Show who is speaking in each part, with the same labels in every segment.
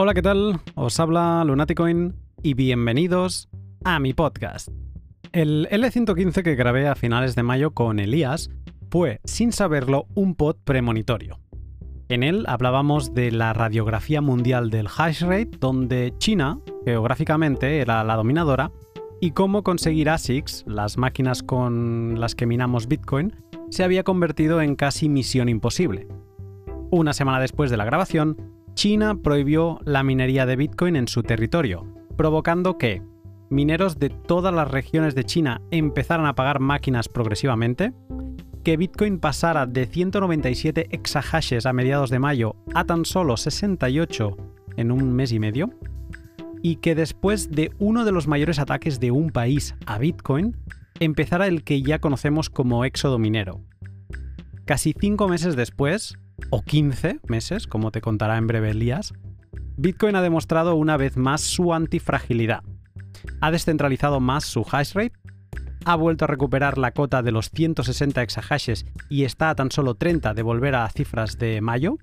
Speaker 1: Hola, ¿qué tal? Os habla Lunaticoin y bienvenidos a mi podcast. El L115 que grabé a finales de mayo con Elías fue, sin saberlo, un pod premonitorio. En él hablábamos de la radiografía mundial del hash rate, donde China, geográficamente, era la dominadora, y cómo conseguir ASICs, las máquinas con las que minamos Bitcoin, se había convertido en casi misión imposible. Una semana después de la grabación, China prohibió la minería de Bitcoin en su territorio, provocando que mineros de todas las regiones de China empezaran a pagar máquinas progresivamente, que Bitcoin pasara de 197 exahashes a mediados de mayo a tan solo 68 en un mes y medio, y que después de uno de los mayores ataques de un país a Bitcoin, empezara el que ya conocemos como éxodo minero. Casi cinco meses después, o 15 meses, como te contará en breve Elías, Bitcoin ha demostrado una vez más su antifragilidad. Ha descentralizado más su hash rate, ha vuelto a recuperar la cota de los 160 exahashes y está a tan solo 30 de volver a cifras de mayo,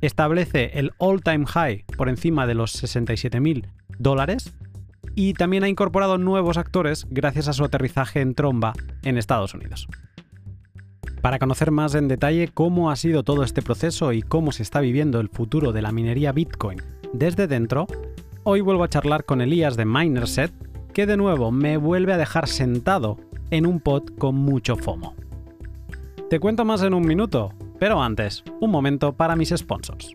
Speaker 1: establece el all-time high por encima de los 67.000 dólares y también ha incorporado nuevos actores gracias a su aterrizaje en tromba en Estados Unidos. Para conocer más en detalle cómo ha sido todo este proceso y cómo se está viviendo el futuro de la minería Bitcoin desde dentro, hoy vuelvo a charlar con Elías de Minerset, que de nuevo me vuelve a dejar sentado en un pod con mucho FOMO. Te cuento más en un minuto, pero antes, un momento para mis sponsors.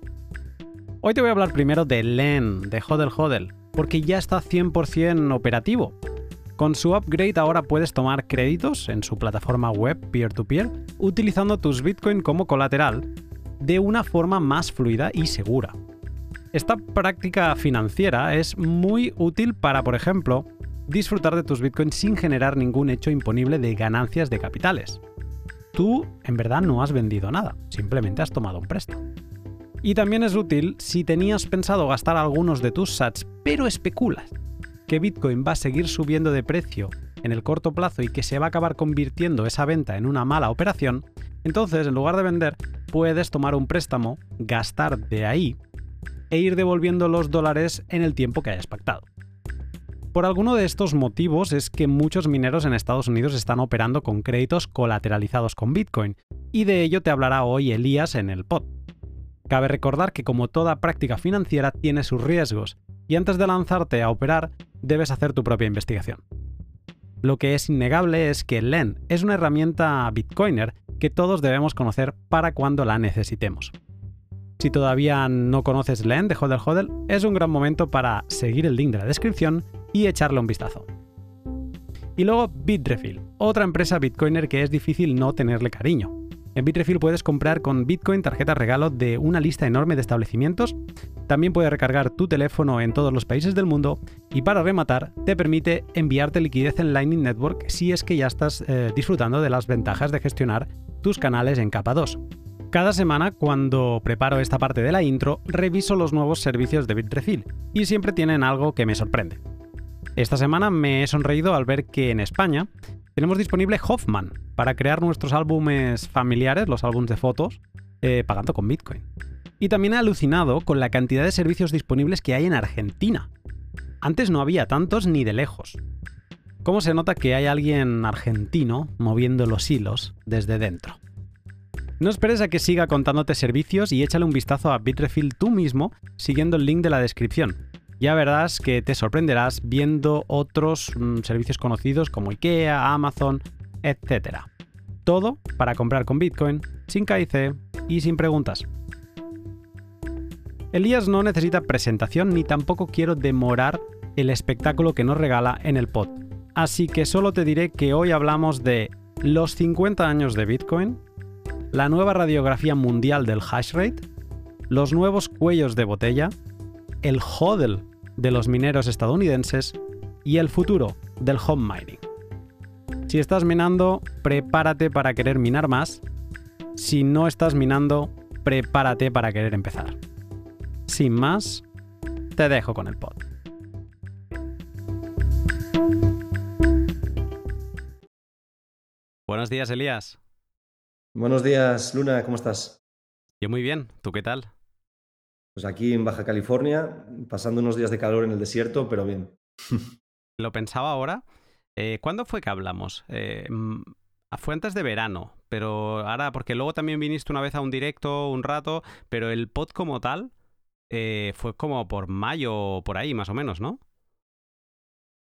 Speaker 1: Hoy te voy a hablar primero de LEN, de Hodel Hodel, porque ya está 100% operativo. Con su upgrade ahora puedes tomar créditos en su plataforma web peer-to-peer utilizando tus Bitcoin como colateral de una forma más fluida y segura. Esta práctica financiera es muy útil para, por ejemplo, disfrutar de tus Bitcoin sin generar ningún hecho imponible de ganancias de capitales. Tú, en verdad, no has vendido nada, simplemente has tomado un préstamo. Y también es útil si tenías pensado gastar algunos de tus sats, pero especulas que Bitcoin va a seguir subiendo de precio en el corto plazo y que se va a acabar convirtiendo esa venta en una mala operación, entonces en lugar de vender puedes tomar un préstamo, gastar de ahí e ir devolviendo los dólares en el tiempo que hayas pactado. Por alguno de estos motivos es que muchos mineros en Estados Unidos están operando con créditos colateralizados con Bitcoin, y de ello te hablará hoy Elías en el pod. Cabe recordar que como toda práctica financiera tiene sus riesgos, y antes de lanzarte a operar debes hacer tu propia investigación. Lo que es innegable es que LEN es una herramienta bitcoiner que todos debemos conocer para cuando la necesitemos. Si todavía no conoces LEN de Hodel Hodel, es un gran momento para seguir el link de la descripción y echarle un vistazo. Y luego Bitrefill, otra empresa bitcoiner que es difícil no tenerle cariño. En Bitrefill puedes comprar con Bitcoin tarjetas regalo de una lista enorme de establecimientos. También puedes recargar tu teléfono en todos los países del mundo y para rematar te permite enviarte liquidez en Lightning Network si es que ya estás eh, disfrutando de las ventajas de gestionar tus canales en capa 2. Cada semana, cuando preparo esta parte de la intro, reviso los nuevos servicios de Bitrefill y siempre tienen algo que me sorprende. Esta semana me he sonreído al ver que en España tenemos disponible Hoffman para crear nuestros álbumes familiares, los álbumes de fotos, eh, pagando con Bitcoin. Y también he alucinado con la cantidad de servicios disponibles que hay en Argentina. Antes no había tantos ni de lejos. ¿Cómo se nota que hay alguien argentino moviendo los hilos desde dentro? No esperes a que siga contándote servicios y échale un vistazo a Bitrefill tú mismo siguiendo el link de la descripción ya verás que te sorprenderás viendo otros mm, servicios conocidos como IKEA, Amazon, etc. Todo para comprar con Bitcoin, sin KIC y sin preguntas. Elías no necesita presentación ni tampoco quiero demorar el espectáculo que nos regala en el pod. Así que solo te diré que hoy hablamos de los 50 años de Bitcoin, la nueva radiografía mundial del hash rate, los nuevos cuellos de botella, el hodl de los mineros estadounidenses y el futuro del home mining. Si estás minando, prepárate para querer minar más. Si no estás minando, prepárate para querer empezar. Sin más, te dejo con el pod. Buenos días, Elías.
Speaker 2: Buenos días, Luna, ¿cómo estás?
Speaker 1: Yo muy bien, ¿tú qué tal?
Speaker 2: Pues aquí en Baja California, pasando unos días de calor en el desierto, pero bien.
Speaker 3: Lo pensaba ahora. Eh, ¿Cuándo fue que hablamos? Eh, mm, fue antes de verano, pero ahora, porque luego también viniste una vez a un directo un rato, pero el pod como tal eh, fue como por mayo, por ahí más o menos, ¿no?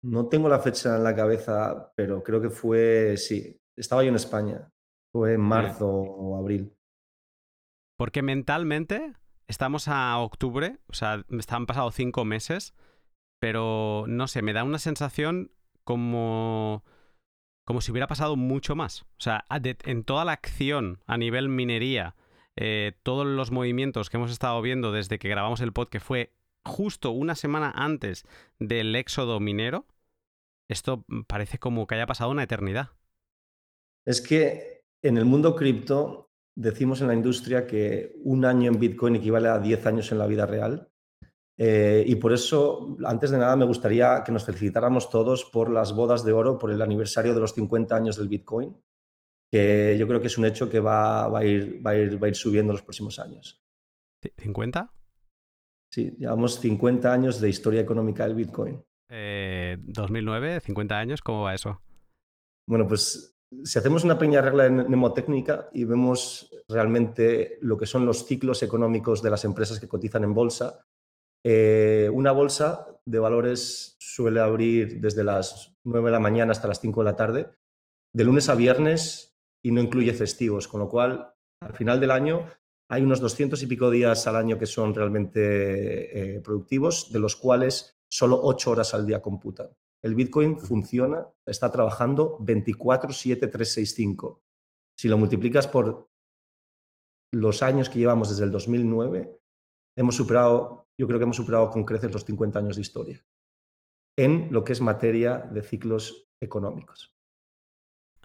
Speaker 2: No tengo la fecha en la cabeza, pero creo que fue, sí, estaba yo en España, fue en marzo o abril.
Speaker 3: Porque mentalmente estamos a octubre, o sea, han pasado cinco meses, pero no sé, me da una sensación como como si hubiera pasado mucho más. O sea, en toda la acción a nivel minería, eh, todos los movimientos que hemos estado viendo desde que grabamos el pod, que fue justo una semana antes del éxodo minero, esto parece como que haya pasado una eternidad.
Speaker 2: Es que en el mundo cripto decimos en la industria que un año en Bitcoin equivale a 10 años en la vida real. Eh, y por eso, antes de nada, me gustaría que nos felicitáramos todos por las bodas de oro, por el aniversario de los 50 años del Bitcoin, que yo creo que es un hecho que va, a, ir, va, a, ir, va a ir subiendo en los próximos años.
Speaker 3: ¿50?
Speaker 2: Sí, llevamos 50 años de historia económica del Bitcoin.
Speaker 3: 2009, eh, 50 años, ¿cómo va eso?
Speaker 2: Bueno, pues si hacemos una pequeña regla mnemotécnica y vemos realmente lo que son los ciclos económicos de las empresas que cotizan en bolsa, eh, una bolsa de valores suele abrir desde las 9 de la mañana hasta las 5 de la tarde, de lunes a viernes y no incluye festivos, con lo cual al final del año hay unos 200 y pico días al año que son realmente eh, productivos, de los cuales solo 8 horas al día computan. El Bitcoin funciona, está trabajando 24-7-365. Si lo multiplicas por los años que llevamos desde el 2009, hemos superado, yo creo que hemos superado con creces los 50 años de historia en lo que es materia de ciclos económicos.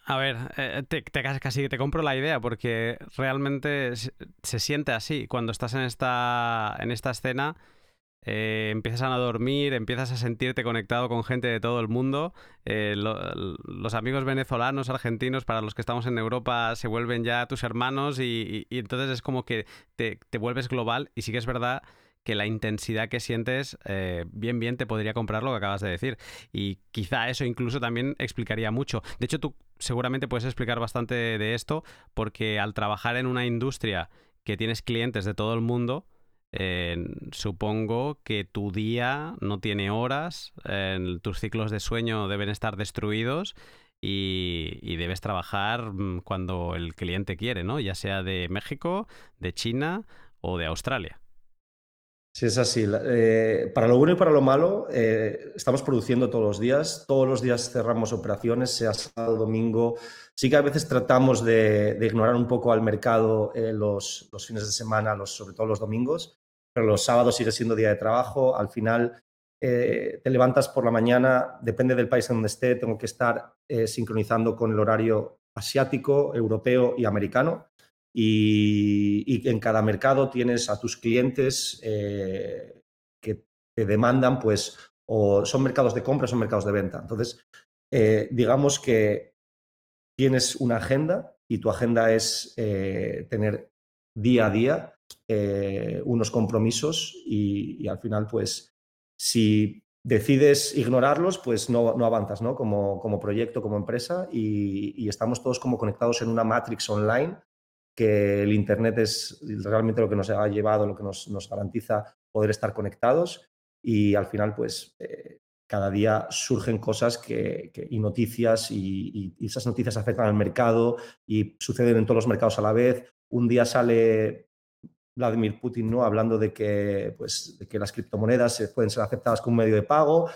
Speaker 3: A ver, eh, te, casi te compro la idea porque realmente se, siente así. Cuando estás en esta, en esta escena, eh, empiezas a dormir, empiezas a sentirte conectado con gente de todo el mundo. Eh, los amigos venezolanos, argentinos, para los que estamos en Europa, se vuelven ya tus hermanos y, entonces es como que te, vuelves global y sí que es verdad que la intensidad que sientes, eh, bien, bien te podría comprar lo que acabas de decir. Y quizá eso incluso también explicaría mucho. De hecho, tú seguramente puedes explicar bastante de esto porque al trabajar en una industria que tienes clientes de todo el mundo, supongo que tu día no tiene horas, tus ciclos de sueño deben estar destruidos y, debes trabajar mm, cuando el cliente quiere, ¿no? Ya sea de México, de China o de Australia.
Speaker 2: Sí, es así. Eh, para lo bueno y para lo malo, eh, estamos produciendo todos los días. Todos los días cerramos operaciones, sea sábado, domingo. Sí que a veces tratamos de, ignorar un poco al mercado eh, los, los, fines de semana, los, sobre todo los domingos, pero los sábados sigue siendo día de trabajo. Al final eh, te levantas por la mañana, depende del país en donde esté, tengo que estar eh, sincronizando con el horario asiático, europeo y americano. Y, en cada mercado tienes a tus clientes eh, que te demandan, pues, o son mercados de compra son mercados de venta. Entonces, digamos que tienes una agenda y tu agenda es tener día a día eh, unos compromisos y, al final, pues, si decides ignorarlos, pues no, no avanzas, ¿no? Como, como, proyecto, como empresa y, estamos todos como conectados en una matrix online que el Internet es realmente lo que nos ha llevado, lo que nos, nos garantiza poder estar conectados y al final, pues, eh, cada día surgen cosas que, y noticias y, y, esas noticias afectan al mercado y suceden en todos los mercados a la vez. Un día sale Vladimir Putin ¿no? hablando de que, pues, que las criptomonedas pueden ser aceptadas como medio de pago.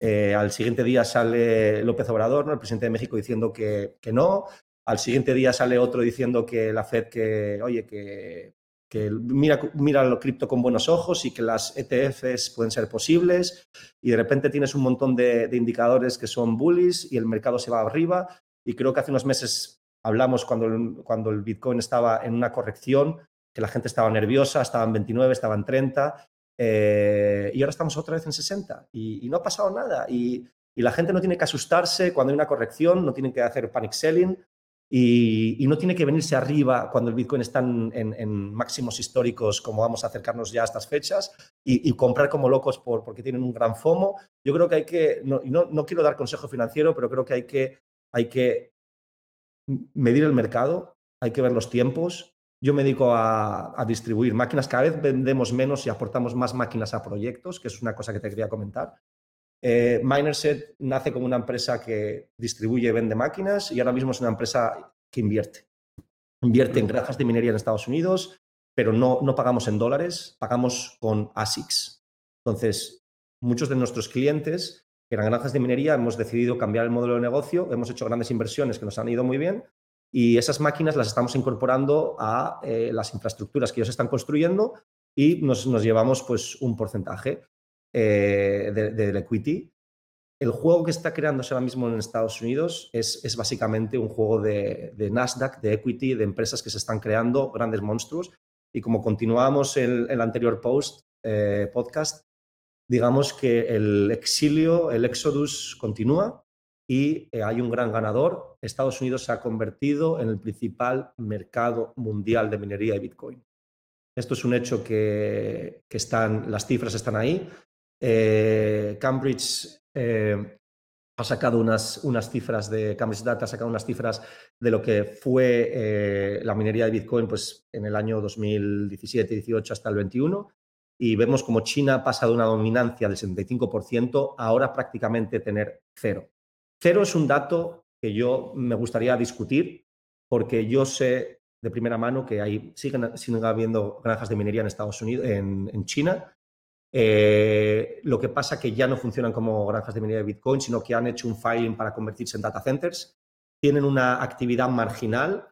Speaker 2: Eh, al siguiente día sale López Obrador, ¿no? el presidente de México, diciendo que, que, no. Al siguiente día sale otro diciendo que la Fed, que, oye, que, que mira, mira lo cripto con buenos ojos y que las ETFs pueden ser posibles. Y de repente tienes un montón de, de indicadores que son bullies y el mercado se va arriba. Y creo que hace unos meses hablamos cuando, cuando el Bitcoin estaba en una corrección que la gente estaba nerviosa, estaban 29, estaban 30, eh, y ahora estamos otra vez en 60 y, no ha pasado nada. Y, la gente no tiene que asustarse cuando hay una corrección, no tienen que hacer panic selling, Y, no tiene que venirse arriba cuando el Bitcoin está en, máximos históricos, como vamos a acercarnos ya a estas fechas, y, comprar como locos por, porque tienen un gran FOMO. Yo creo que hay que, no, no, quiero dar consejo financiero, pero creo que hay que, hay que medir el mercado, hay que ver los tiempos. Yo me dedico a, a, distribuir máquinas. Cada vez vendemos menos y aportamos más máquinas a proyectos, que es una cosa que te quería comentar. Eh, Minerset nace como una empresa que distribuye y vende máquinas y ahora mismo es una empresa que invierte. Invierte en granjas de minería en Estados Unidos, pero no, no pagamos en dólares, pagamos con ASICs. Entonces, muchos de nuestros clientes, que eran granjas de minería, hemos decidido cambiar el modelo de negocio, hemos hecho grandes inversiones que nos han ido muy bien y esas máquinas las estamos incorporando a eh, las infraestructuras que ellos están construyendo y nos, nos llevamos pues un porcentaje. Eh, del equity. El juego que está creándose ahora mismo en Estados Unidos es, es básicamente un juego de, Nasdaq, de equity, de empresas que se están creando, grandes monstruos. Y como continuamos en el anterior post, eh, podcast, digamos que el exilio, el exodus continúa y eh, hay un gran ganador. Estados Unidos se ha convertido en el principal mercado mundial de minería de Bitcoin. Esto es un hecho que, están, las cifras están ahí. Eh, Cambridge eh, ha sacado unas, unas, cifras de Cambridge Data, ha sacado unas cifras de lo que fue la minería de Bitcoin pues, en el año 2017-18 hasta el 21 y vemos como China pasa de una dominancia del 75% a ahora prácticamente tener cero. Cero es un dato que yo me gustaría discutir porque yo sé de primera mano que hay, siguen, siguen habiendo granjas de minería en Estados Unidos, en, en China, eh, lo que pasa que ya no funcionan como granjas de minería de Bitcoin, sino que han hecho un filing para convertirse en data centers. Tienen una actividad marginal,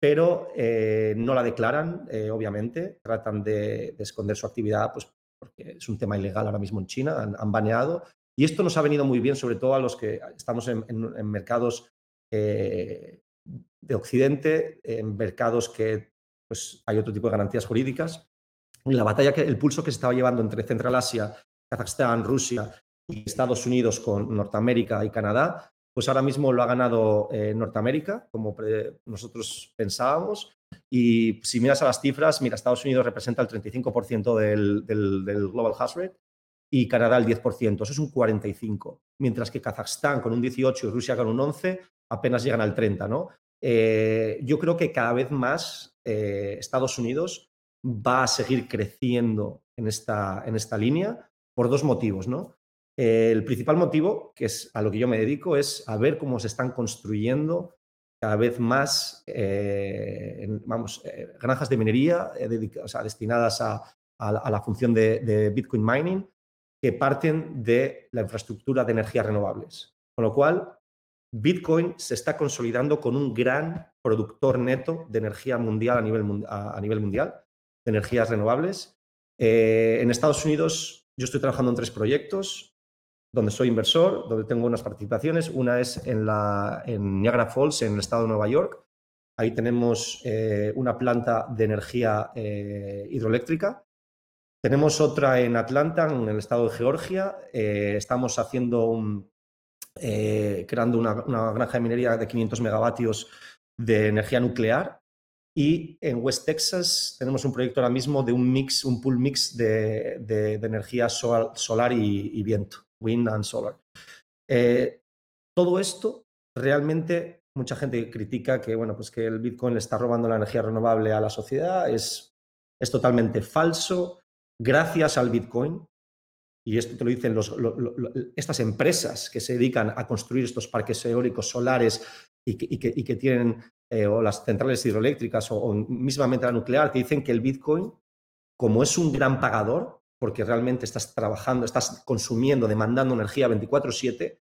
Speaker 2: pero eh, no la declaran, eh, obviamente. Tratan de, esconder su actividad, pues porque es un tema ilegal ahora mismo en China, han, baneado. Y esto nos ha venido muy bien, sobre todo a los que estamos en, mercados de Occidente, en mercados que pues, hay otro tipo de garantías jurídicas la batalla, que, el pulso que se estaba llevando entre Central Asia, Kazajstán, Rusia y Estados Unidos con Norteamérica y Canadá, pues ahora mismo lo ha ganado eh, Norteamérica, como nosotros pensábamos. Y si miras a las cifras, mira, Estados Unidos representa el 35% del, del, del, Global Hash Rate y Canadá el 10%, eso es un 45%, mientras que Kazajstán con un 18% y Rusia con un 11% apenas llegan al 30%. ¿no? Eh, yo creo que cada vez más eh, Estados Unidos va a seguir creciendo en esta, en esta línea por dos motivos. ¿no? el principal motivo, que es a lo que yo me dedico, es a ver cómo se están construyendo cada vez más eh, vamos, granjas de minería destinadas a, la función de, Bitcoin mining que parten de la infraestructura de energías renovables. Con lo cual, Bitcoin se está consolidando con un gran productor neto de energía mundial a nivel, mundial de energías renovables. Eh, en Estados Unidos yo estoy trabajando en tres proyectos donde soy inversor, donde tengo unas participaciones. Una es en, la, Niagara Falls, en el estado de Nueva York. Ahí tenemos eh, una planta de energía eh, hidroeléctrica. Tenemos otra en Atlanta, en el estado de Georgia. estamos haciendo un, creando una, una, granja de minería de 500 megavatios de energía nuclear y en West Texas tenemos un proyecto ahora mismo de un mix, un pool mix de, de, energía solar y, viento, wind and solar. Eh, todo esto realmente mucha gente critica que bueno pues que el Bitcoin le está robando la energía renovable a la sociedad es, es totalmente falso. Gracias al Bitcoin y esto te lo dicen los, estas empresas que se dedican a construir estos parques eólicos solares y que, tienen eh, o las centrales hidroeléctricas o, mismamente la nuclear, que dicen que el Bitcoin, como es un gran pagador, porque realmente estás trabajando, estás consumiendo, demandando energía 24/7,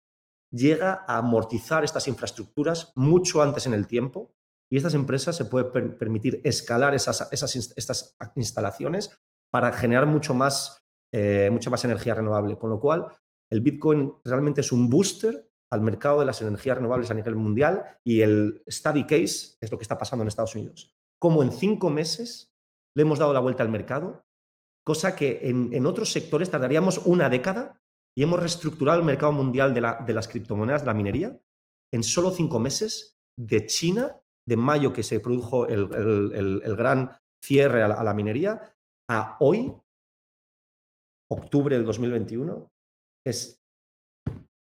Speaker 2: llega a amortizar estas infraestructuras mucho antes en el tiempo y estas empresas se pueden permitir escalar esas, esas, estas instalaciones para generar mucho más, eh, mucha más energía renovable. Con lo cual, el Bitcoin realmente es un booster al mercado de las energías renovables a nivel mundial y el study case es lo que está pasando en Estados Unidos. Como en cinco meses le hemos dado la vuelta al mercado, cosa que en, otros sectores tardaríamos una década y hemos reestructurado el mercado mundial de, las criptomonedas, de la minería. En solo cinco meses de China, de mayo que se produjo el, gran cierre a la, minería, a hoy, octubre del 2021, es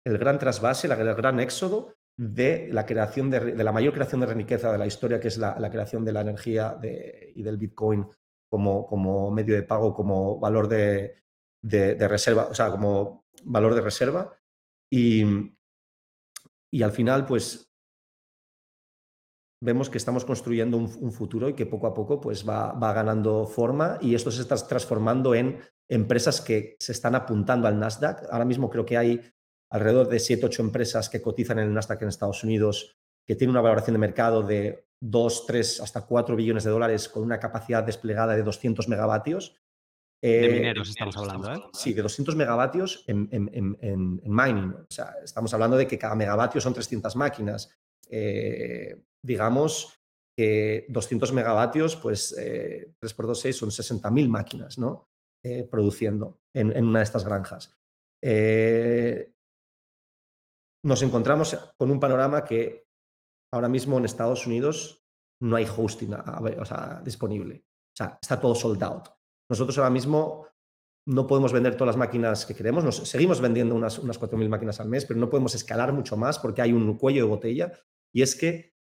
Speaker 2: el gran trasvase, el gran éxodo de la creación de, la mayor creación de riqueza de la historia, que es la, creación de la energía y del Bitcoin como, como, medio de pago, como valor de, reserva, o sea, como valor de reserva. Y, y al final, pues vemos que estamos construyendo un, futuro y que poco a poco pues, va, va, ganando forma y esto se está transformando en empresas que se están apuntando al Nasdaq. Ahora mismo creo que hay alrededor de 7, 8 empresas que cotizan en el Nasdaq en Estados Unidos, que tienen una valoración de mercado de 2, 3, hasta 4 billones de dólares con una capacidad desplegada de 200 megavatios.
Speaker 3: de eh, mineros estamos hablando, ¿eh?
Speaker 2: Sí, de 200 megavatios en, mining. O sea, estamos hablando de que cada megavatio son 300 máquinas. Eh, digamos que 200 megavatios, pues 3 por 2, 6 son 60.000 máquinas, ¿no? Eh, produciendo en, una de estas granjas. Eh, nos encontramos con un panorama que ahora mismo en Estados Unidos no hay hosting disponible. O sea, está todo sold out. Nosotros ahora mismo no podemos vender todas las máquinas que queremos. Nos, seguimos vendiendo unas, unas 4.000 máquinas al mes, pero no podemos escalar mucho más porque hay un cuello de botella. Y es que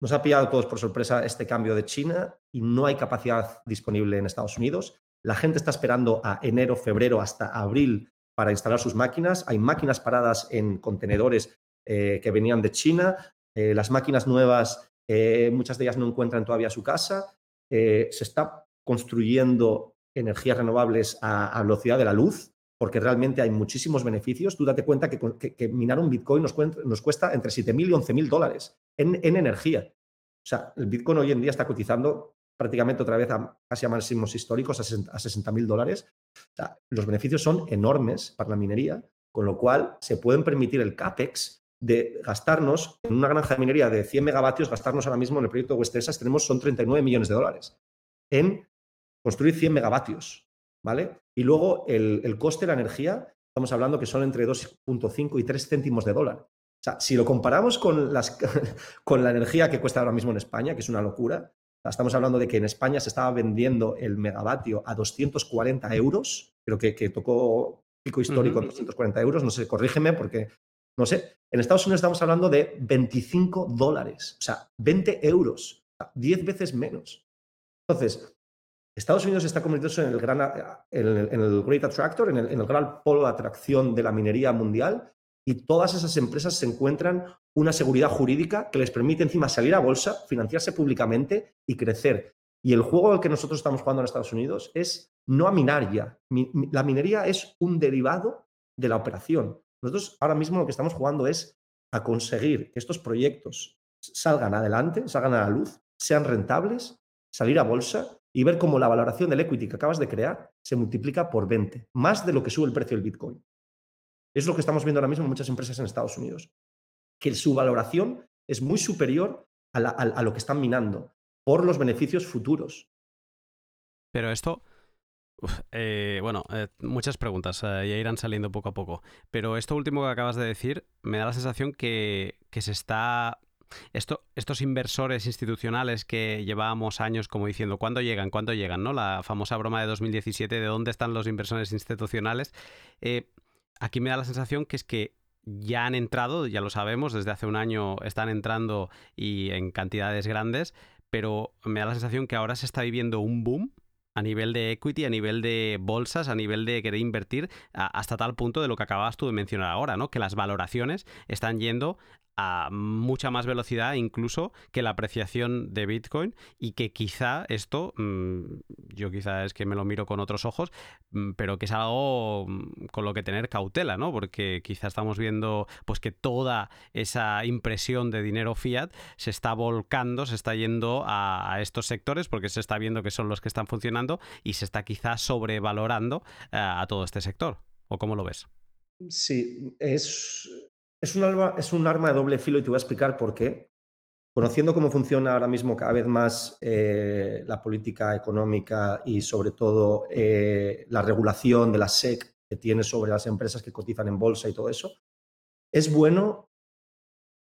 Speaker 2: nos ha pillado todos por sorpresa este cambio de China y no hay capacidad disponible en Estados Unidos. La gente está esperando a enero, febrero, hasta abril para instalar sus máquinas. Hay máquinas paradas en contenedores eh, que venían de China. Eh, las máquinas nuevas, eh, muchas de ellas no encuentran todavía su casa. se está construyendo energías renovables a, velocidad de la luz, porque realmente hay muchísimos beneficios. Tú date cuenta que, minar un Bitcoin nos, cuesta entre 7.000 y 11.000 dólares en, en energía. O sea, el Bitcoin hoy en día está cotizando prácticamente otra vez a casi a máximos históricos, a 60 mil dólares. los beneficios son enormes para la minería, con lo cual se pueden permitir el CAPEX de gastarnos en una granja de minería de 100 megavatios, gastarnos ahora mismo en el proyecto West tenemos son 39 millones de dólares en construir 100 megavatios, ¿vale? Y luego el, el coste de la energía, estamos hablando que son entre 2.5 y 3 céntimos de dólar. O sea, si lo comparamos con, las, con la energía que cuesta ahora mismo en España, que es una locura, Estamos hablando de que en España se estaba vendiendo el megavatio a 240 euros, creo que, tocó pico histórico 240 euros, no sé, corrígeme porque, no sé, en Estados Unidos estamos hablando de 25 dólares, o sea, 20 euros, 10 veces menos. Entonces, Estados Unidos está convirtiéndose en el, gran, en el, Great Attractor, en el, en el gran polo de atracción de la minería mundial y todas esas empresas se encuentran una seguridad jurídica que les permite encima salir a bolsa, financiarse públicamente y crecer. Y el juego al que nosotros estamos jugando en Estados Unidos es no a minar ya. La minería es un derivado de la operación. Nosotros ahora mismo lo que estamos jugando es a conseguir que estos proyectos salgan adelante, salgan a la luz, sean rentables, salir a bolsa y ver cómo la valoración del equity que acabas de crear se multiplica por 20, más de lo que sube el precio del Bitcoin. Es lo que estamos viendo ahora mismo en muchas empresas en Estados Unidos, que su valoración es muy superior a, lo que están minando por los beneficios futuros.
Speaker 3: Pero esto, eh, bueno, eh, muchas preguntas, eh, ya irán saliendo poco a poco. Pero esto último que acabas de decir me da la sensación que, se está... Esto, estos inversores institucionales que llevábamos años como diciendo, ¿cuándo llegan? ¿Cuándo llegan? ¿no? La famosa broma de 2017 de dónde están los inversores institucionales aquí me da la sensación que es que ya han entrado, ya lo sabemos, desde hace un año están entrando y en cantidades grandes, pero me da la sensación que ahora se está viviendo un boom a nivel de equity, a nivel de bolsas, a nivel de querer invertir, hasta tal punto de lo que acabas tú de mencionar ahora, ¿no? Que las valoraciones están yendo a mucha más velocidad incluso que la apreciación de Bitcoin y que quizá esto, mm, yo quizá es que me lo miro con otros ojos, mm, pero que es algo mm, con lo que tener cautela, ¿no? Porque quizá estamos viendo pues que toda esa impresión de dinero fiat se está volcando, se está yendo a, estos sectores porque se está viendo que son los que están funcionando y se está quizá sobrevalorando eh, a todo este sector. ¿O cómo lo ves?
Speaker 2: Sí, es es un, arma, es de doble filo y te voy a explicar por qué. Conociendo cómo funciona ahora mismo cada vez más eh, la política económica y sobre todo eh, la regulación de la SEC que tiene sobre las empresas que cotizan en bolsa y todo eso, es bueno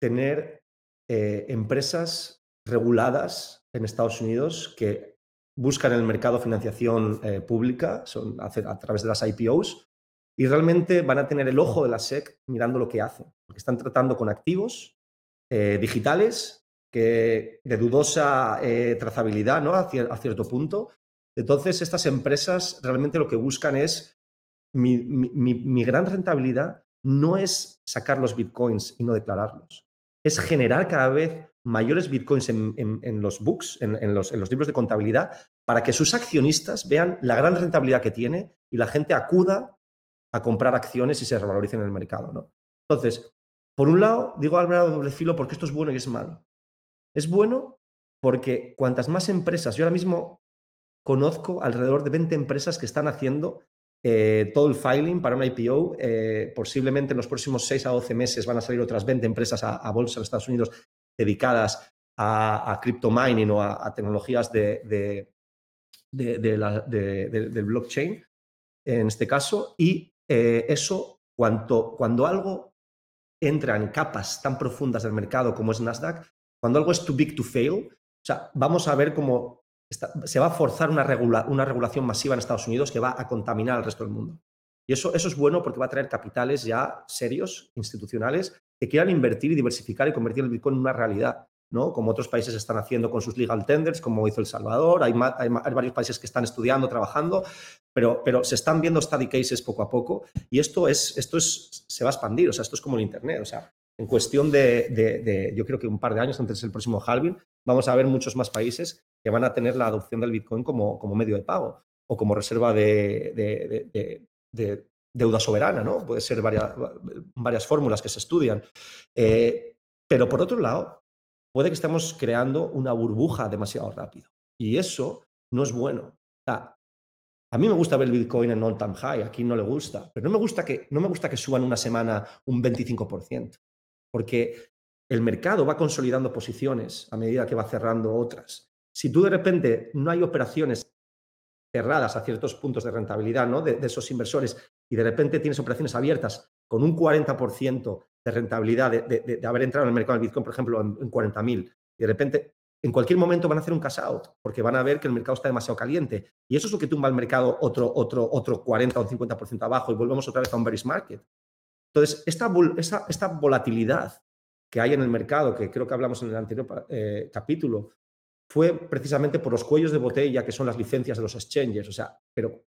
Speaker 2: tener eh, empresas reguladas en Estados Unidos que buscan el mercado financiación pública a, través de las IPOs y realmente van a tener el ojo de la SEC mirando lo que hacen, porque están tratando con activos eh, digitales que, de dudosa trazabilidad ¿no? a, cierto punto. Entonces, estas empresas realmente lo que buscan es mi gran rentabilidad no es sacar los bitcoins y no declararlos, es generar cada vez mayores bitcoins en, los books, en, los, libros de contabilidad, para que sus accionistas vean la gran rentabilidad que tiene y la gente acuda a comprar acciones y se revaloricen en el mercado. ¿no? Entonces, por un lado, digo al grado doble filo porque esto es bueno y es malo. Es bueno porque cuantas más empresas, yo ahora mismo conozco alrededor de 20 empresas que están haciendo eh, todo el filing para una IPO. Eh, posiblemente en los próximos 6 a 12 meses van a salir otras 20 empresas a, bolsa en Estados Unidos dedicadas a, a crypto mining o a, tecnologías de, del blockchain, en este caso. Y eh, eso, cuando, cuando algo entra en capas tan profundas del mercado como es Nasdaq, cuando algo es too big to fail, o sea, vamos a ver cómo se va a forzar una, una, regulación masiva en Estados Unidos que va a contaminar al resto del mundo. Y eso, eso es bueno porque va a traer capitales ya serios, institucionales, que quieran invertir y diversificar y convertir el Bitcoin en una realidad, ¿no? Como otros países están haciendo con sus legal tenders, como hizo El Salvador. Hay, hay, varios países que están estudiando, trabajando, pero, pero, se están viendo study cases poco a poco y esto, es, esto es, se va a expandir. O sea, esto es como el Internet. O sea, en cuestión de, yo creo que un par de años antes del próximo halving, vamos a ver muchos más países que van a tener la adopción del Bitcoin como, como medio de pago o como reserva de, deuda soberana, ¿no? Puede ser varias, varias fórmulas que se estudian. Eh, pero por otro lado, puede que estemos creando una burbuja demasiado rápido. Y eso no es bueno. a mí me gusta ver el Bitcoin en all-time high, aquí no le gusta, pero no me gusta que, no me gusta que suban una semana un 25% porque el mercado va consolidando posiciones a medida que va cerrando otras. Si tú de repente no hay operaciones cerradas a ciertos puntos de rentabilidad ¿no? de, esos inversores y de repente tienes operaciones abiertas con un 40% de rentabilidad de, haber entrado en el mercado del Bitcoin, por ejemplo, en, 40.000, y de repente en cualquier momento van a hacer un cash out porque van a ver que el mercado está demasiado caliente. Y eso es lo que tumba el mercado otro, otro, otro 40 o 50% abajo y volvemos otra vez a un bearish market. Entonces, esta, volatilidad que hay en el mercado, que creo que hablamos en el anterior eh, capítulo, fue precisamente por los cuellos de botella que son las licencias de los exchanges. O sea, pero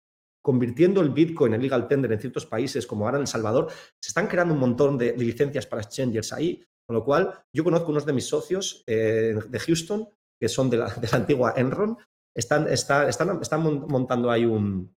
Speaker 2: convirtiendo el Bitcoin en legal tender en ciertos países, como ahora en El Salvador, se están creando un montón de, licencias para exchanges ahí. Con lo cual, yo conozco unos de mis socios eh, de Houston, que son de la, antigua Enron, están, están montando ahí un,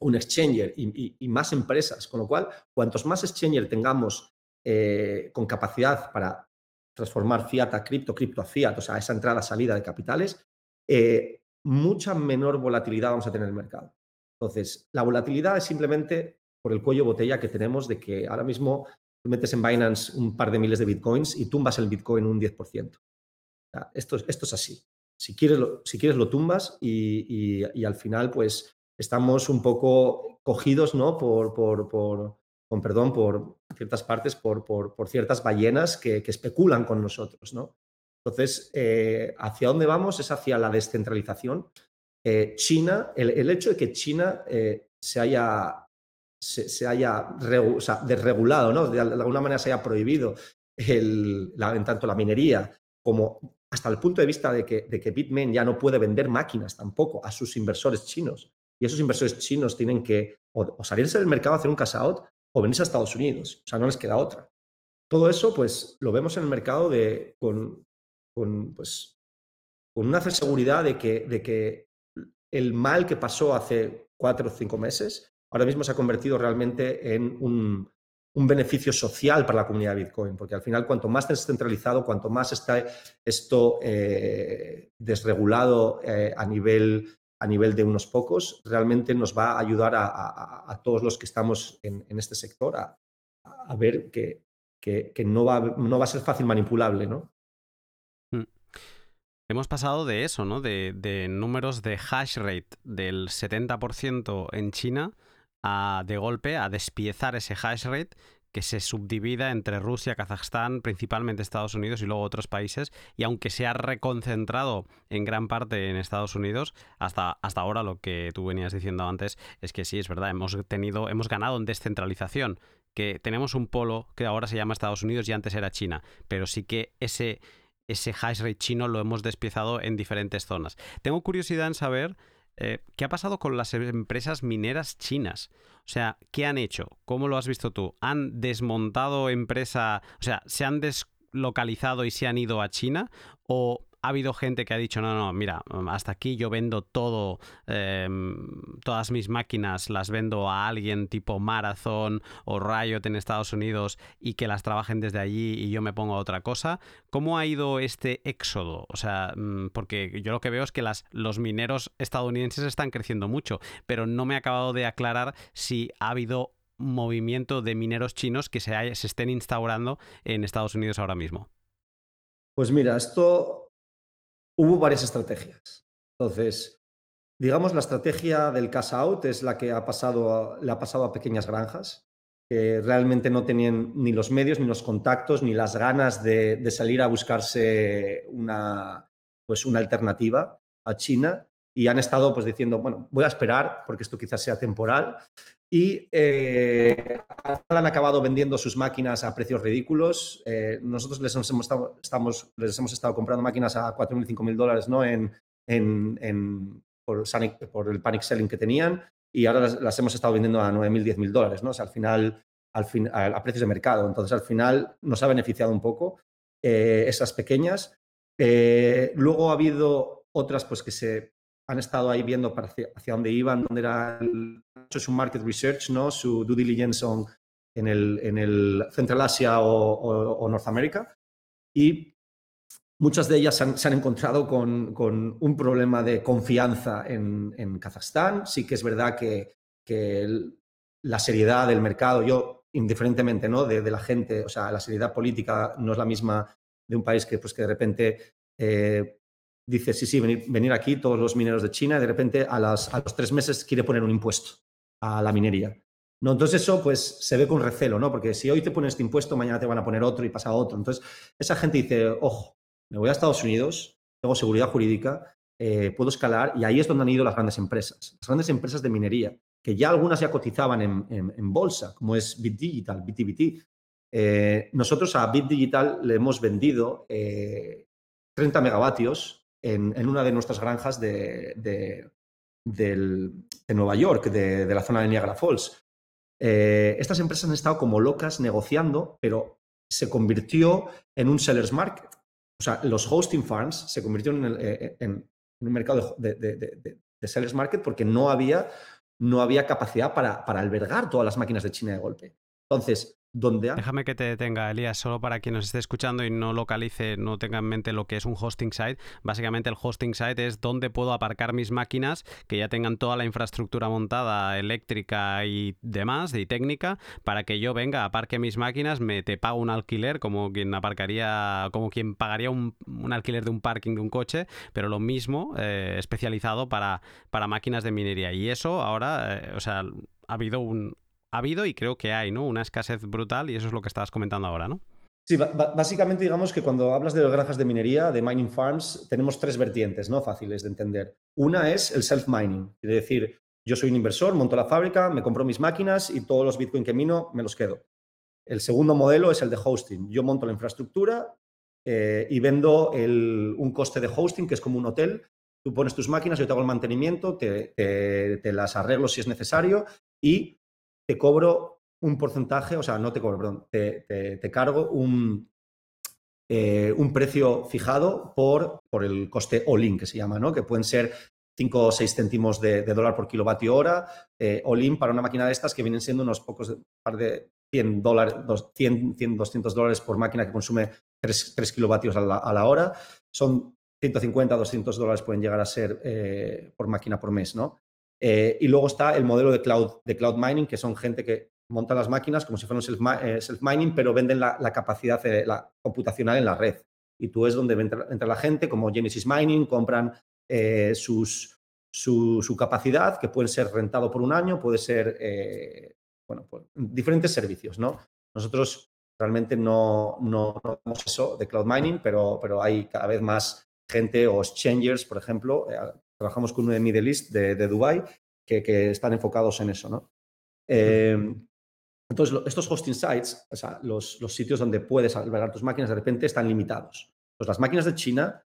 Speaker 2: un exchanger y, más empresas, con lo cual, cuantos más exchanger tengamos eh, con capacidad para transformar fiat a cripto, cripto a fiat, o sea, esa entrada-salida de capitales, eh, mucha menor volatilidad vamos a tener en el mercado. Entonces, la volatilidad es simplemente por el cuello botella que tenemos de que ahora mismo tú metes en Binance un par de miles de bitcoins y tumbas el bitcoin un 10%. esto, esto es así. Si quieres, lo, si quieres lo tumbas y al final, pues estamos un poco cogidos, ¿no? Por, por, con perdón, por ciertas partes, por, por, ciertas ballenas que, especulan con nosotros, ¿no? Entonces, eh, ¿hacia dónde vamos? Es hacia la descentralización. Eh, China, el, hecho de que China eh, se haya, se, haya desregulado, ¿no? De, alguna manera se haya prohibido el, la, tanto la minería como hasta el punto de vista de que, de que Bitmain ya no puede vender máquinas tampoco a sus inversores chinos y esos inversores chinos tienen que o, salirse del mercado a hacer un cash out o venirse a Estados Unidos. O sea, no les queda otra. Todo eso, pues, lo vemos en el mercado de, con, con, pues, con una seguridad de que, de que el mal que pasó hace cuatro o cinco meses ahora mismo se ha convertido realmente en un, beneficio social para la comunidad de Bitcoin, porque al final cuanto más descentralizado, cuanto más está esto eh, desregulado eh, a nivel a nivel de unos pocos, realmente nos va a ayudar a, todos los que estamos en, este sector a, ver que, no, va, no, va, a ser fácil manipulable, ¿no?
Speaker 3: Hemos pasado de eso, ¿no? De, números de hash rate del 70% en China a de golpe a despiezar ese hash rate que se subdivida entre Rusia, Kazajstán, principalmente Estados Unidos y luego otros países. Y aunque se ha reconcentrado en gran parte en Estados Unidos, hasta, hasta ahora lo que tú venías diciendo antes es que sí, es verdad, hemos tenido, hemos ganado en descentralización que tenemos un polo que ahora se llama Estados Unidos y antes era China, pero sí que ese, ese hash rate chino lo hemos despiezado en diferentes zonas. Tengo curiosidad en saber eh, qué ha pasado con las empresas mineras chinas. O sea, ¿qué han hecho? ¿Cómo lo has visto tú? ¿Han desmontado empresa? O sea, ¿se han deslocalizado y se han ido a China? ¿O ha habido gente que ha dicho, no, no, mira, hasta aquí yo vendo todo, em, todas mis máquinas las vendo a alguien tipo Marathon o Riot en Estados Unidos y que las trabajen desde allí y yo me pongo a otra cosa. ¿Cómo ha ido este éxodo? O sea, mm, porque yo lo que veo es que las, los mineros estadounidenses están creciendo mucho, pero no me ha acabado de aclarar si ha habido movimiento de mineros chinos que se, se estén instaurando en Estados Unidos ahora mismo.
Speaker 2: Pues mira, esto hubo varias estrategias. Entonces, digamos, la estrategia del cash out es la que ha pasado le ha pasado a pequeñas granjas, que realmente no tenían ni los medios, ni los contactos, ni las ganas de, salir a buscarse una, pues una alternativa a China y han estado pues diciendo, bueno, voy a esperar porque esto quizás sea temporal y eh, han acabado vendiendo sus máquinas a precios ridículos. Eh, nosotros les hemos, estado, comprando máquinas a 4.000, 5.000 dólares ¿no? en, en, por, el panic selling que tenían y ahora las, hemos estado vendiendo a 9.000, 10.000 dólares. ¿no? Al final, al fin, a, precios de mercado. Entonces, al final nos ha beneficiado un poco eh, esas pequeñas. luego ha habido otras pues, que se han estado ahí viendo hacia, hacia dónde iban, dónde era su market research, ¿no? su due diligence en, el, en el Central Asia o, o, Norteamérica. Y muchas de ellas se han encontrado con, con, un problema de confianza en, en, Kazajstán. Sí que es verdad que, que la seriedad del mercado, yo indiferentemente ¿no? de, de, la gente, o sea, la seriedad política no es la misma de un país que, pues, que de repente eh, dice, sí, sí, venir, aquí todos los mineros de China y de repente a, las, a los tres meses quiere poner un impuesto a la minería. ¿no? Entonces eso pues se ve con recelo, ¿no? Porque si hoy te pones este impuesto, mañana te van a poner otro y pasa otro. Entonces esa gente dice, ojo, me voy a Estados Unidos, tengo seguridad jurídica, eh, puedo escalar y ahí es donde han ido las grandes empresas, las grandes empresas de minería, que ya algunas ya cotizaban en, bolsa, como es Bit Digital. Eh, nosotros a Bit Digital le hemos vendido 30 eh, megavatios en, una de nuestras granjas de, Nueva York, de, la zona de Niagara Falls. Eh, estas empresas han estado como locas negociando, pero se convirtió en un seller's market. O sea, los hosting farms se convirtieron en, eh, un mercado de, sellers market porque no había, no había capacidad para, para albergar todas las máquinas de China de golpe. Entonces,
Speaker 3: Déjame que te detenga, Elías, solo para quien nos esté escuchando y no localice, no tenga en mente lo que es un hosting site. Básicamente el hosting site es donde puedo aparcar mis máquinas que ya tengan toda la infraestructura montada, eléctrica y demás, y técnica, para que yo venga, aparque mis máquinas, me te pago un alquiler como quien aparcaría, como quien pagaría un, alquiler de un parking de un coche, pero lo mismo eh, especializado para, para máquinas de minería. Y eso ahora, eh, o sea, ha habido un, ha habido y creo que hay, ¿no? Una escasez brutal y eso es lo que estabas comentando ahora, ¿no?
Speaker 2: Sí, básicamente digamos que cuando hablas de granjas de minería, de mining farms, tenemos tres vertientes, ¿no? Fáciles de entender. Una es el self-mining, es decir, yo soy un inversor, monto la fábrica, me compro mis máquinas y todos los Bitcoin que mino me los quedo. El segundo modelo es el de hosting. Yo monto la infraestructura eh, y vendo un coste de hosting, que es como un hotel. Tú pones tus máquinas, yo te hago el mantenimiento, te, te las arreglo si es necesario y te cobro un porcentaje, o sea, no te cobro, perdón, te, cargo un, eh, un precio fijado por, por el coste all-in, que se llama, ¿no? Que pueden ser 5 o 6 céntimos de, dólar por kilovatio hora, eh, all-in para una máquina de estas que vienen siendo unos pocos, par de 100 dólares, 100, 100, 200 dólares por máquina que consume 3, kilovatios a la, hora. Son 150, 200 dólares pueden llegar a ser eh, por máquina por mes, ¿no? Eh, y luego está el modelo de cloud, de cloud mining, que son gente que monta las máquinas como si fueran eh, self-mining, pero venden la, capacidad la computacional en la red. Y tú es donde entra, la gente, como Genesis Mining, compran eh, sus, su, capacidad, que puede ser rentado por un año, puede ser, bueno, por diferentes servicios, ¿no? Nosotros realmente no, no, no eso de cloud mining, pero, pero hay cada vez más gente o exchangers, por ejemplo. Trabajamos con uno de Middle East, de, de Dubai, que, están enfocados en eso, ¿no? Eh, entonces, estos hosting sites, o sea, los, sitios donde puedes albergar tus máquinas, de repente están limitados. Pues las máquinas de China,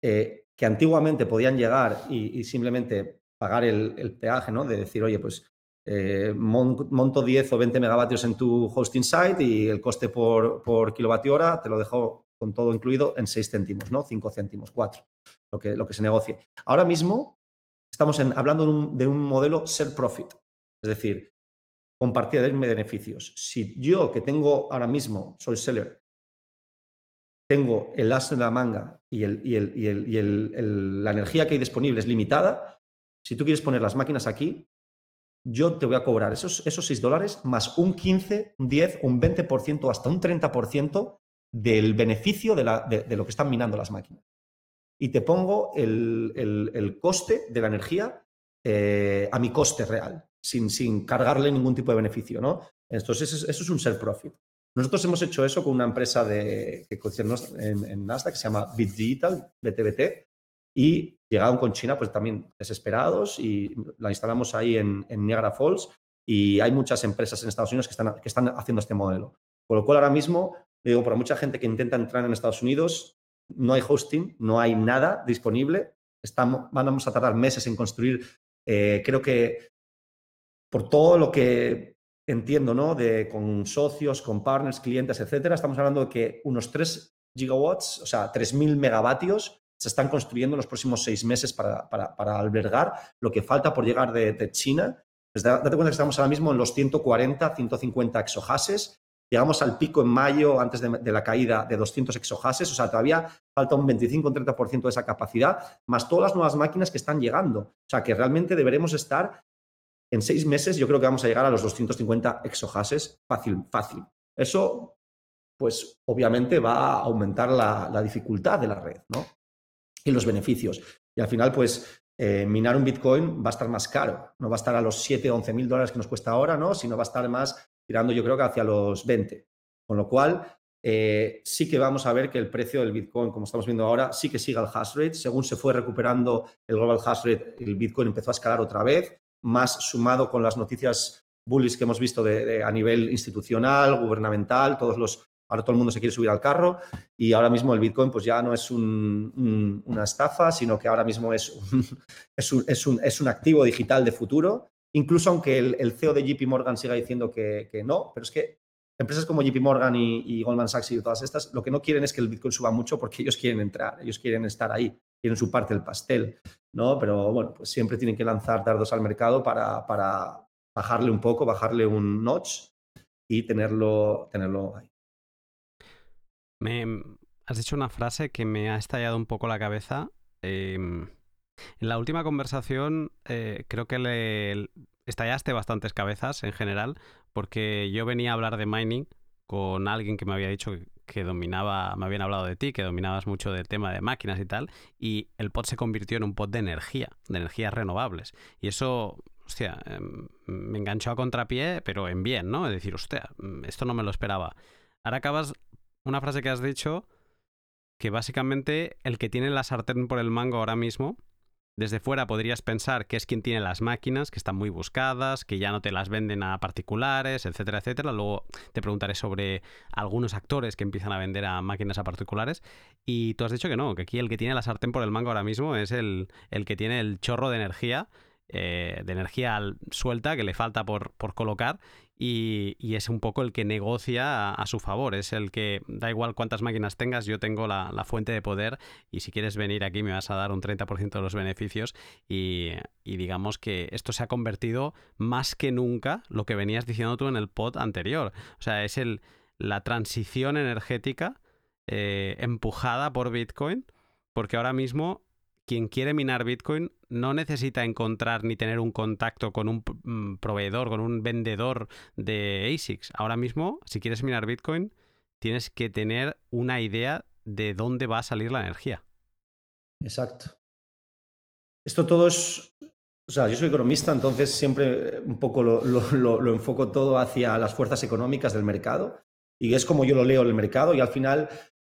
Speaker 2: eh, que antiguamente podían llegar y, simplemente pagar el, el, peaje, ¿no? De decir, oye, pues eh, monto 10 o 20 megavatios en tu hosting site y el coste por, por kilovatio hora te lo dejo con todo incluido en 6 céntimos, ¿no? 5 céntimos, 4, lo que, lo que se negocie. Ahora mismo estamos hablando de un, de modelo ser profit, es decir, compartir de beneficios. Si yo que tengo ahora mismo, soy seller, tengo el as en la manga y, la energía que hay disponible es limitada, si tú quieres poner las máquinas aquí, yo te voy a cobrar esos, esos 6 dólares más un 15, un 10, un 20%, hasta un 30% del beneficio de, lo que están minando las máquinas. Y te pongo el, coste de la energía eh, a mi coste real, sin, sin, cargarle ningún tipo de beneficio. ¿no? Entonces, eso, es un self profit. Nosotros hemos hecho eso con una empresa de, que en, en Nasdaq que se llama Bit Digital, BTBT, y llegaron con China pues también desesperados y la instalamos ahí en, en, Niagara Falls y hay muchas empresas en Estados Unidos que están, que están haciendo este modelo. Por lo cual ahora mismo, digo, para mucha gente que intenta entrar en Estados Unidos, no hay hosting, no hay nada disponible. Estamos, vamos a tardar meses en construir. Eh, creo que por todo lo que entiendo, ¿no? De, con socios, con partners, clientes, etcétera, estamos hablando de que unos 3 gigawatts, o sea, 3.000 megavatios, se están construyendo en los próximos seis meses para, para, para albergar lo que falta por llegar de, de China. Pues date cuenta que estamos ahora mismo en los 140, 150 exohases. Llegamos al pico en mayo, antes de, la caída, de 200 exohases. O sea, todavía falta un 25-30% de esa capacidad, más todas las nuevas máquinas que están llegando. O sea, que realmente deberemos estar en seis meses, yo creo que vamos a llegar a los 250 exohases fácil, fácil. Eso, pues obviamente va a aumentar la, dificultad de la red, ¿no? y los beneficios. Y al final, pues, eh, minar un Bitcoin va a estar más caro. No va a estar a los 7 o 11 mil dólares que nos cuesta ahora, ¿no? Sino va a estar más tirando, yo creo que hacia los 20. Con lo cual, eh, sí que vamos a ver que el precio del Bitcoin, como estamos viendo ahora, sí que sigue el hash rate. Según se fue recuperando el global hash rate, el Bitcoin empezó a escalar otra vez, más sumado con las noticias bullish que hemos visto de, de, a nivel institucional, gubernamental, todos los Ahora todo el mundo se quiere subir al carro y ahora mismo el Bitcoin pues ya no es un, un, una estafa, sino que ahora mismo es un, es, un, es, es un activo digital de futuro. Incluso aunque el, CEO de JP Morgan siga diciendo que, no, pero es que empresas como JP Morgan y, Goldman Sachs y todas estas, lo que no quieren es que el Bitcoin suba mucho porque ellos quieren entrar, ellos quieren estar ahí, quieren su parte del pastel, ¿no? Pero bueno, pues siempre tienen que lanzar dardos al mercado para, para bajarle un poco, bajarle un notch y tenerlo, tenerlo ahí.
Speaker 3: Me has dicho una frase que me ha estallado un poco la cabeza. Eh, en la última conversación eh, creo que le estallaste bastantes cabezas en general, porque yo venía a hablar de mining con alguien que me había dicho que, dominaba, me habían hablado de ti, que dominabas mucho del tema de máquinas y tal, y el pod se convirtió en un pod de energía, de energías renovables. Y eso, hostia, eh, me enganchó a contrapié, pero en bien, ¿no? Es decir, hostia, esto no me lo esperaba. Ahora acabas una frase que has dicho que básicamente el que tiene la sartén por el mango ahora mismo, desde fuera podrías pensar que es quien tiene las máquinas, que están muy buscadas, que ya no te las venden a particulares, etcétera, etcétera. Luego te preguntaré sobre algunos actores que empiezan a vender a máquinas a particulares. Y tú has dicho que no, que aquí el que tiene la sartén por el mango ahora mismo es el, el que tiene el chorro de energía eh, de energía suelta que le falta por, por colocar y, y, es un poco el que negocia a, su favor, es el que da igual cuántas máquinas tengas, yo tengo la, la, fuente de poder y si quieres venir aquí me vas a dar un 30% de los beneficios y, y, digamos que esto se ha convertido más que nunca lo que venías diciendo tú en el pod anterior, o sea, es el, la transición energética eh, empujada por Bitcoin porque ahora mismo quien quiere minar Bitcoin no necesita encontrar ni tener un contacto con un mm, proveedor, con un vendedor de ASICs. Ahora mismo, si quieres minar Bitcoin, tienes que tener una idea de dónde va a salir la energía.
Speaker 2: Exacto. Esto todo es, o sea, yo soy economista, entonces siempre un poco lo, enfoco todo hacia las fuerzas económicas del mercado y es como yo lo leo el mercado y al final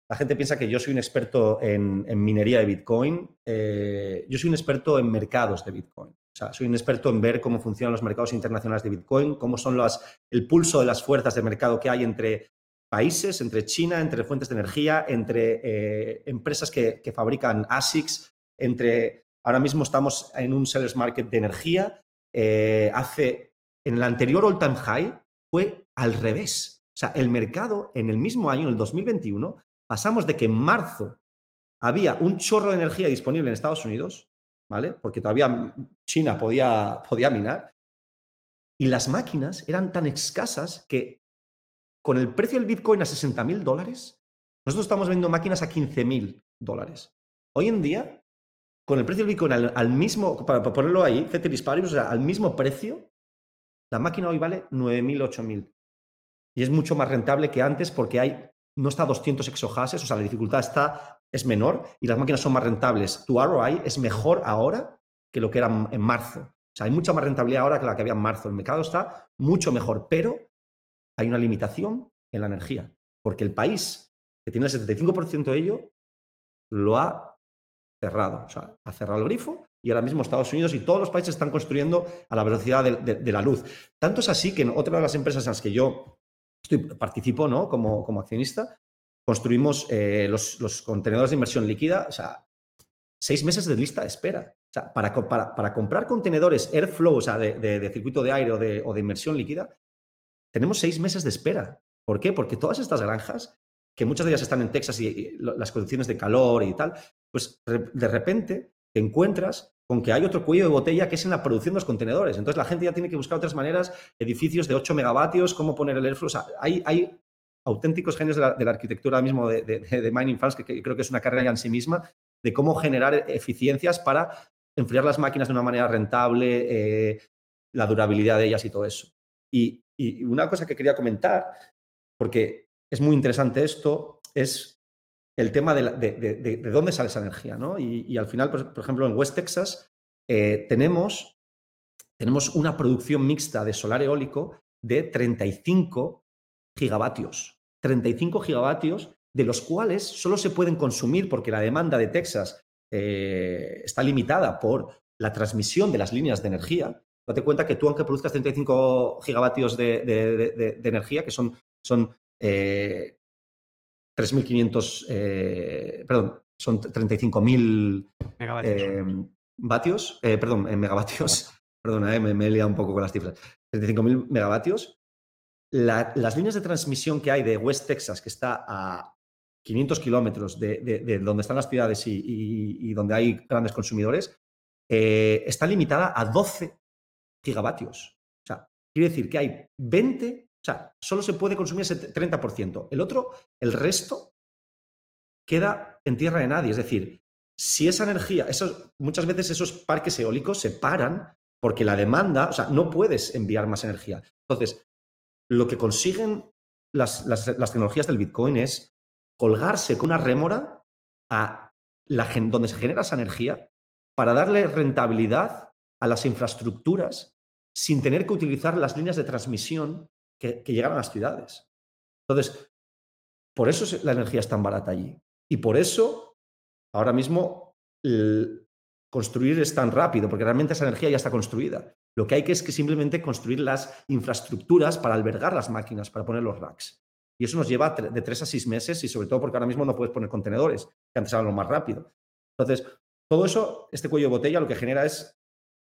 Speaker 2: la gente piensa que yo soy un experto en, minería de Bitcoin. Eh, yo soy un experto en mercados de Bitcoin. O sea, soy un experto en ver cómo funcionan los mercados internacionales de Bitcoin, cómo son las, el pulso de las fuerzas de mercado que hay entre países, entre China, entre fuentes de energía, entre eh, empresas que, que, fabrican ASICs, entre Ahora mismo estamos en un sellers market de energía. Eh, hace, en el anterior all time high fue al revés. O sea, el mercado en el mismo año, en el 2021, pasamos de que en marzo había un chorro de energía disponible en Estados Unidos, ¿vale? Porque todavía China podía, podía minar. Y las máquinas eran tan escasas que con el precio del Bitcoin a 60 mil dólares, nosotros estamos vendiendo máquinas a 15 mil dólares. Hoy en día, con el precio del Bitcoin al, mismo, para, ponerlo ahí, ceteris o sea, al mismo precio, la máquina hoy vale 9.000, 8.000. Y es mucho más rentable que antes porque hay, no está a 200 exohashes, o sea, la dificultad está, es menor y las máquinas son más rentables. Tu ROI es mejor ahora que lo que era en marzo. O sea, hay mucha más rentabilidad ahora que la que había en marzo. El mercado está mucho mejor, pero hay una limitación en la energía, porque el país que tiene el 75% de ello lo ha cerrado. O sea, ha cerrado el grifo y ahora mismo Estados Unidos y todos los países están construyendo a la velocidad de, la luz. Tanto es así que en otra de las empresas en las que yo participo ¿no? como, como accionista, construimos eh, los, contenedores de inversión líquida, o sea, seis meses de lista de espera. O sea, para, para, comprar contenedores Airflow, o sea, de, circuito de aire o de, o de inversión líquida, tenemos seis meses de espera. ¿Por qué? Porque todas estas granjas que muchas de ellas están en Texas y, las condiciones de calor y tal, pues de repente te encuentras con que hay otro cuello de botella que es en la producción de los contenedores. Entonces la gente ya tiene que buscar otras maneras, edificios de 8 megavatios, cómo poner el airflow. Hay, hay auténticos genios de la, arquitectura mismo de, Mining Farms, que, creo que es una carrera ya en sí misma, de cómo generar eficiencias para enfriar las máquinas de una manera rentable, eh, la durabilidad de ellas y todo eso. y, una cosa que quería comentar, porque es muy interesante esto, es el tema de, dónde sale esa energía. ¿no? Y, al final, por, ejemplo, en West Texas eh, tenemos, tenemos una producción mixta de solar eólico de 35 gigavatios. 35 gigavatios, de los cuales solo se pueden consumir porque la demanda de Texas eh, está limitada por la transmisión de las líneas de energía. Date cuenta que tú, aunque produzcas 35 gigavatios de, energía, que son, son 3.500, eh, eh, perdón, son 35.000 eh, vatios, perdón, megavatios, perdona, me, me, he liado un poco con las cifras, 35.000 megavatios. las líneas de transmisión que hay de West Texas, que está a 500 kilómetros de, donde están las ciudades y, donde hay grandes consumidores, está limitada a 12 gigavatios. O sea, quiere decir que hay 20 o sea, solo se puede consumir ese 30%. El otro, el resto, queda en tierra de nadie. Es decir, si esa energía, muchas veces esos parques eólicos se paran porque la demanda, o sea, no puedes enviar más energía. Entonces, lo que consiguen las, tecnologías del Bitcoin es colgarse con una rémora a la, donde se genera esa energía para darle rentabilidad a las infraestructuras sin tener que utilizar las líneas de transmisión que, llegan a las ciudades. Entonces, por eso la energía es tan barata allí. Y por eso, ahora mismo, construir es tan rápido, porque realmente esa energía ya está construida. Lo que hay que es que simplemente construir las infraestructuras para albergar las máquinas, para poner los racks. Y eso nos lleva de tres a seis meses y sobre todo porque ahora mismo no puedes poner contenedores, que antes eran lo más rápido. Entonces, todo eso, este cuello de botella, lo que genera es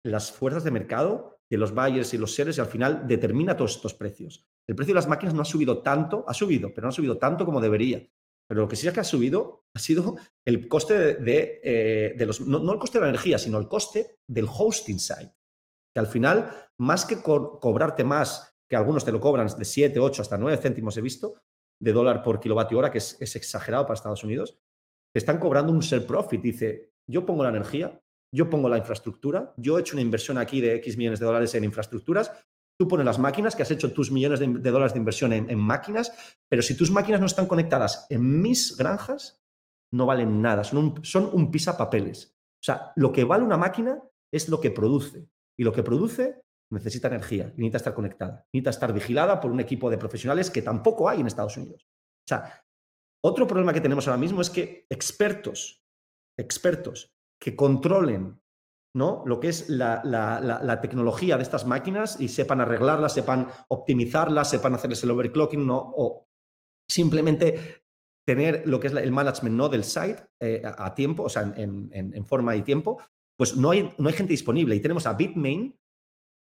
Speaker 2: las fuerzas de mercado de los buyers y los sellers y al final determina todos estos precios. El precio de las máquinas no ha subido tanto, ha subido, pero no ha subido tanto como debería. Pero lo que sí es que ha subido ha sido el coste de, eh, los, no, el coste de la energía, sino el coste del hosting site. Que al final, más que cobrarte más, que algunos te lo cobran de 7, 8, hasta 9 céntimos he visto, de dólar por kilovatio hora, que es, es exagerado para Estados Unidos, te están cobrando un share profit. Dice, yo pongo la energía, yo pongo la infraestructura, yo he hecho una inversión aquí de X millones de dólares en infraestructuras, tú pones las máquinas, que has hecho tus millones de, dólares de inversión en, máquinas, pero si tus máquinas no están conectadas en mis granjas, no valen nada, son un, son un. O sea, lo que vale una máquina es lo que produce. Y lo que produce necesita energía, necesita estar conectada, necesita estar vigilada por un equipo de profesionales que tampoco hay en Estados Unidos. O sea, otro problema que tenemos ahora mismo es que expertos, expertos que controlen ¿no? lo que es la, tecnología de estas máquinas y sepan arreglarlas, sepan optimizarlas, sepan hacerles el overclocking, ¿no? o simplemente tener lo que es el management ¿no? del site eh, a, tiempo, o sea, en, forma y tiempo, pues no hay, no hay gente disponible. Y tenemos a Bitmain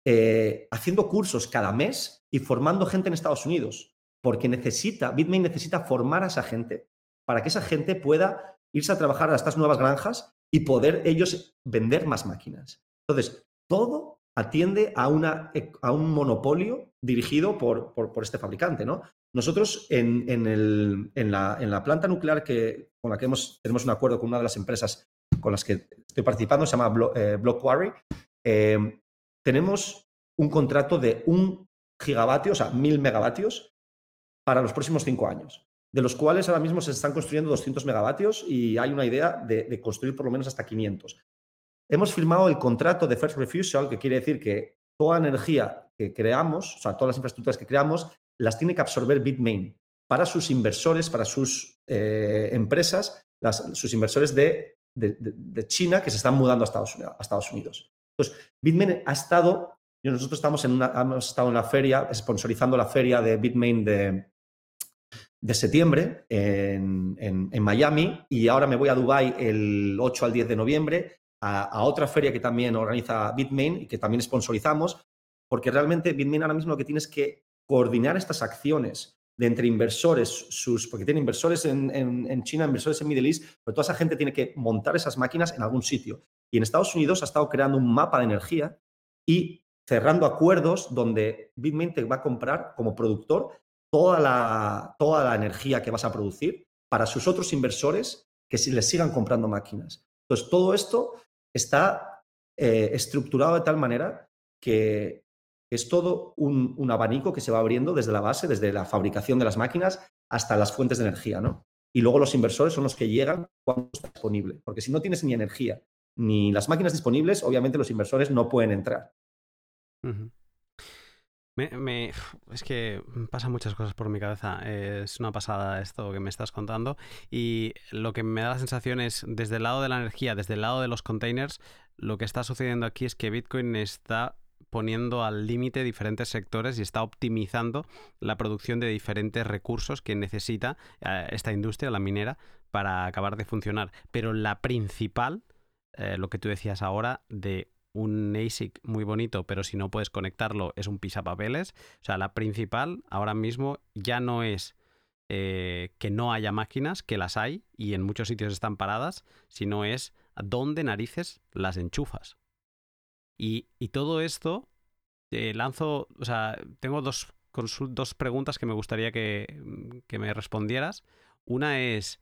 Speaker 2: eh, haciendo cursos cada mes y formando gente en Estados Unidos, porque necesita, Bitmain necesita formar a esa gente para que esa gente pueda irse a trabajar a estas nuevas granjas y poder ellos vender más máquinas. Entonces, todo atiende a, una, a un monopolio dirigido por, por, este fabricante. ¿no? Nosotros en, el, en, la, en, la, planta nuclear que, con la que hemos, tenemos un acuerdo con una de las empresas con las que estoy participando, se llama Block, Quarry, eh, tenemos un contrato de un gigavatio, o sea, mil megavatios, para los próximos cinco años, de los cuales ahora mismo se están construyendo 200 megavatios y hay una idea de, construir por lo menos hasta 500. Hemos firmado el contrato de First Refusal, que quiere decir que toda energía que creamos, o sea, todas las infraestructuras que creamos, las tiene que absorber Bitmain para sus inversores, para sus eh, empresas, sus inversores de, China que se están mudando a Estados Unidos. A Estados Unidos. Entonces, Bitmain ha estado, nosotros estamos en una, hemos estado en la feria, sponsorizando la feria de Bitmain de, de septiembre en, en, Miami y ahora me voy a Dubai el 8 al 10 de noviembre a, otra feria que también organiza Bitmain y que también sponsorizamos, porque realmente Bitmain ahora mismo lo que tiene es que coordinar estas acciones de entre inversores, sus, porque tiene inversores en, en, China, inversores en Middle East, pero toda esa gente tiene que montar esas máquinas en algún sitio. Y en Estados Unidos ha estado creando un mapa de energía y cerrando acuerdos donde Bitmain te va a comprar como productor toda la, toda la energía que vas a producir para sus otros inversores que les sigan comprando máquinas. Entonces, todo esto está eh, estructurado de tal manera que es todo un, un, abanico que se va abriendo desde la base, desde la fabricación de las máquinas hasta las fuentes de energía, ¿no? Y luego los inversores son los que llegan cuando está disponible, porque si no tienes ni energía ni las máquinas disponibles, obviamente los inversores no pueden entrar.
Speaker 3: Me, es que pasan muchas cosas por mi cabeza. Es una pasada esto que me estás contando. Y lo que me da la sensación es, desde el lado de la energía, desde el lado de los containers, lo que está sucediendo aquí es que Bitcoin está poniendo al límite diferentes sectores y está optimizando la producción de diferentes recursos que necesita eh, esta industria, la minera, para acabar de funcionar. Pero la principal, eh, lo que tú decías ahora, de un ASIC muy bonito, pero si no puedes conectarlo es un pisapapeles. O sea, la principal ahora mismo ya no es eh, que no haya máquinas, que las hay y en muchos sitios están paradas, sino es dónde narices las enchufas. Y, todo esto, te lanzo, o sea, tengo dos, dos preguntas que me gustaría que, que me respondieras. Una es,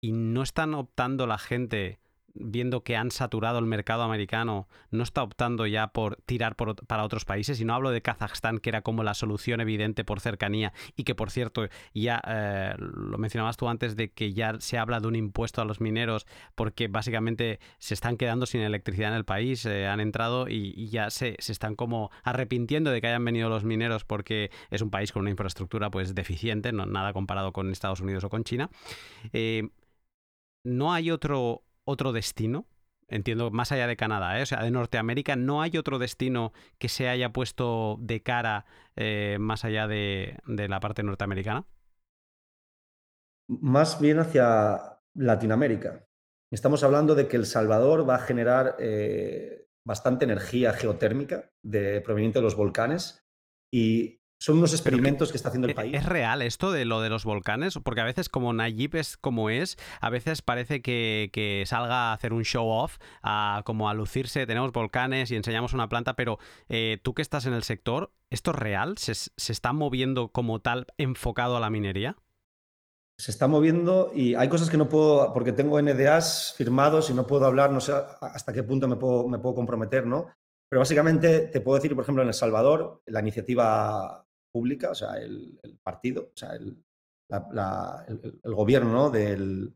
Speaker 3: ¿y no están optando la gente viendo que han saturado el mercado americano, no está optando ya por tirar para otros países. Y no hablo de Kazajstán, que era como la solución evidente por cercanía y que, por cierto, ya eh, lo mencionabas tú antes de que ya se habla de un impuesto a los mineros porque básicamente se están quedando sin electricidad en el país, eh, han entrado y, ya se, están como arrepintiendo de que hayan venido los mineros porque es un país con una infraestructura pues deficiente, no, nada comparado con Estados Unidos o con China. Eh, no hay otro otro destino? Entiendo, más allá de Canadá, ¿eh? o sea, de Norteamérica, ¿no hay otro destino que se haya puesto de cara eh, más allá de, la parte norteamericana?
Speaker 2: Más bien hacia Latinoamérica. Estamos hablando de que El Salvador va a generar eh, bastante energía geotérmica de, proveniente de los volcanes y son unos experimentos que, está haciendo el país.
Speaker 3: ¿Es real esto de lo de los volcanes? Porque a veces, como Nayib es como es, a veces parece que, salga a hacer un show off, a, como a lucirse, tenemos volcanes y enseñamos una planta, pero eh, tú que estás en el sector, ¿esto es real? ¿Se, está moviendo como tal enfocado a la minería?
Speaker 2: Se está moviendo y hay cosas que no puedo, porque tengo NDAs firmados y no puedo hablar, no sé hasta qué punto me puedo, me puedo comprometer, ¿no? Pero básicamente te puedo decir, por ejemplo, en El Salvador, la iniciativa pública, o sea, el, partido, o sea, el, gobierno de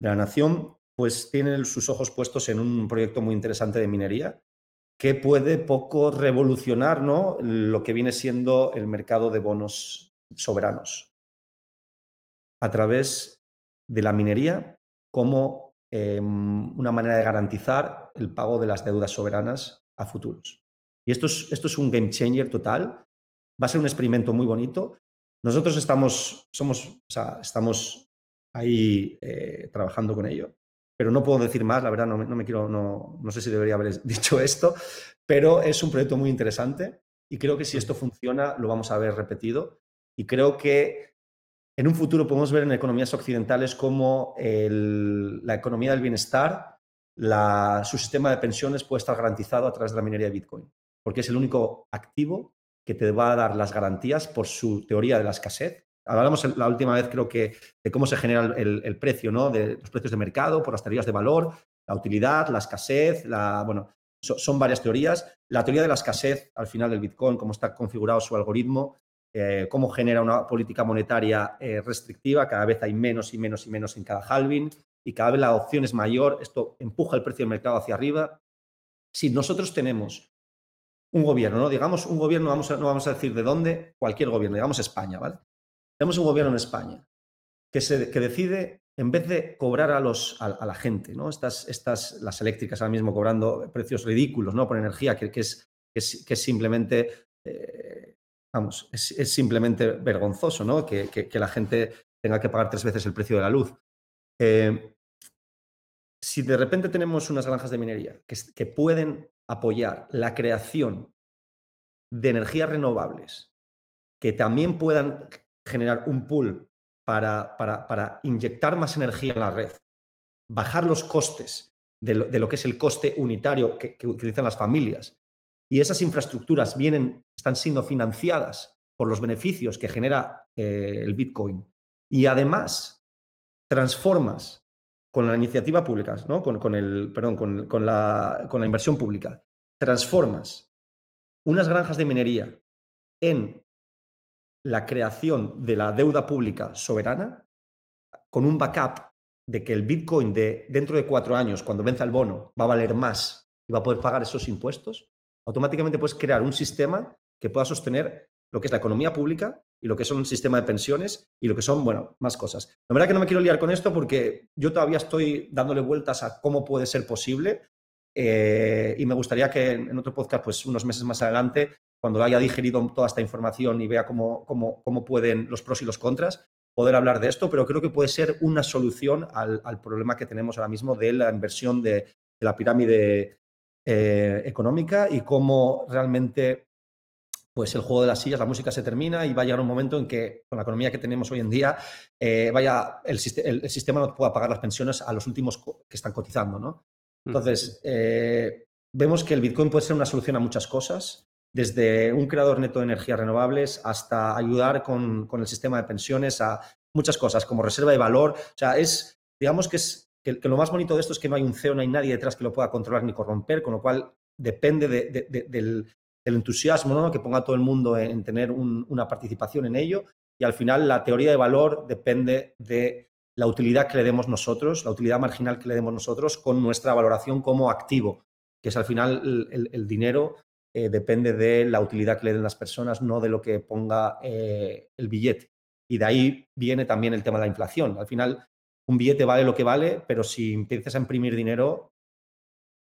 Speaker 2: la nación, pues tiene sus ojos puestos en un proyecto muy interesante de minería que puede poco revolucionar ¿no? lo que viene siendo el mercado de bonos soberanos a través de la minería como em, una manera de garantizar el pago de las deudas soberanas a futuros. Y esto es, esto es un game changer total. Va a ser un experimento muy bonito. Nosotros estamos, somos, estamos ahí eh, trabajando con ello pero no puedo decir más, la verdad no, me quiero, no, no sé si debería haber dicho esto, pero es un proyecto muy interesante y creo que si esto funciona lo vamos a ver repetido y creo que en un futuro podemos ver en economías occidentales cómo la economía del bienestar, su sistema de pensiones puede estar garantizado a través de la minería de Bitcoin, porque es el único activo que te va a dar las garantías por su teoría de la escasez Hablamos la última vez, creo que, de cómo se genera el, precio, ¿no? De los precios de mercado, por las teorías de valor, la utilidad, la escasez, la, bueno, son varias teorías. La teoría de la escasez, al final del Bitcoin, cómo está configurado su algoritmo, eh, cómo genera una política monetaria eh, restrictiva, cada vez hay menos y menos y menos en cada halving, y cada vez la opción es mayor, esto empuja el precio del mercado hacia arriba. Si nosotros tenemos un gobierno, ¿no? digamos un gobierno, vamos no vamos a decir de dónde, cualquier gobierno, digamos España, ¿vale? Tenemos un gobierno en España que, se, que decide, en vez de cobrar a, los, a, la gente, ¿no? Estas, estas, las eléctricas ahora mismo cobrando precios ridículos ¿no? por energía, que, que, es, que es, simplemente, eh, vamos, es, simplemente vergonzoso ¿no? Que, que, la gente tenga que pagar tres veces el precio de la luz. Eh, si de repente tenemos unas granjas de minería que, que pueden apoyar la creación de energías renovables, que también puedan generar un pool para, para, inyectar más energía en la red, bajar los costes de lo, que es el coste unitario que, utilizan las familias. Y esas infraestructuras vienen, están siendo financiadas por los beneficios que genera eh, el Bitcoin. Y además, transformas con la iniciativa pública, ¿no? con, el, perdón, con, la, con la inversión pública, transformas unas granjas de minería en la creación de la deuda pública soberana con un backup de que el Bitcoin de dentro de cuatro años, cuando venza el bono, va a valer más y va a poder pagar esos impuestos, automáticamente puedes crear un sistema que pueda sostener lo que es la economía pública y lo que son un sistema de pensiones y lo que son, bueno, más cosas. La verdad que no me quiero liar con esto porque yo todavía estoy dándole vueltas a cómo puede ser posible eh, y me gustaría que en otro podcast, pues unos meses más adelante, cuando haya digerido toda esta información y vea cómo, cómo, pueden los pros y los contras, poder hablar de esto, pero creo que puede ser una solución al, problema que tenemos ahora mismo de la inversión de, la pirámide eh, económica y cómo realmente pues el juego de las sillas, la música se termina y va a llegar un momento en que con la economía que tenemos hoy en día, eh, vaya, el, sistema no pueda pagar las pensiones a los últimos que están cotizando, ¿no? Entonces, eh, vemos que el Bitcoin puede ser una solución a muchas cosas desde un creador neto de energías renovables hasta ayudar con, el sistema de pensiones a muchas cosas, como reserva de valor. O sea, es, digamos que es que, lo más bonito de esto es que no hay un CEO, no hay nadie detrás que lo pueda controlar ni corromper, con lo cual depende del, entusiasmo ¿no? que ponga todo el mundo en, tener una participación en ello. Y al final la teoría de valor depende de la utilidad que le demos nosotros, la utilidad marginal que le demos nosotros con nuestra valoración como activo, que es al final el dinero eh, depende de la utilidad que le den las personas, no de lo que ponga eh, el billete. Y de ahí viene también el tema de la inflación. Al final, un billete vale lo que vale, pero si empiezas a imprimir dinero,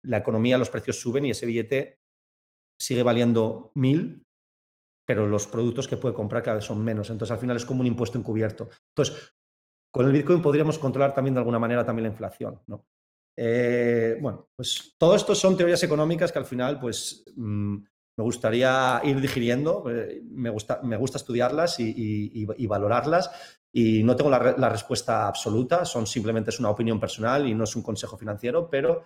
Speaker 2: la economía, los precios suben y ese billete sigue valiendo mil, pero los productos que puede comprar cada vez son menos. Entonces, al final es como un impuesto encubierto. Entonces, con el Bitcoin podríamos controlar también de alguna manera también la inflación. ¿no? Eh, bueno, pues todo esto son teorías económicas que al final, pues mm, me gustaría ir digiriendo, eh, me, gusta, me gusta estudiarlas y, valorarlas y no tengo la, respuesta absoluta, son simplemente es una opinión personal y no es un consejo financiero, pero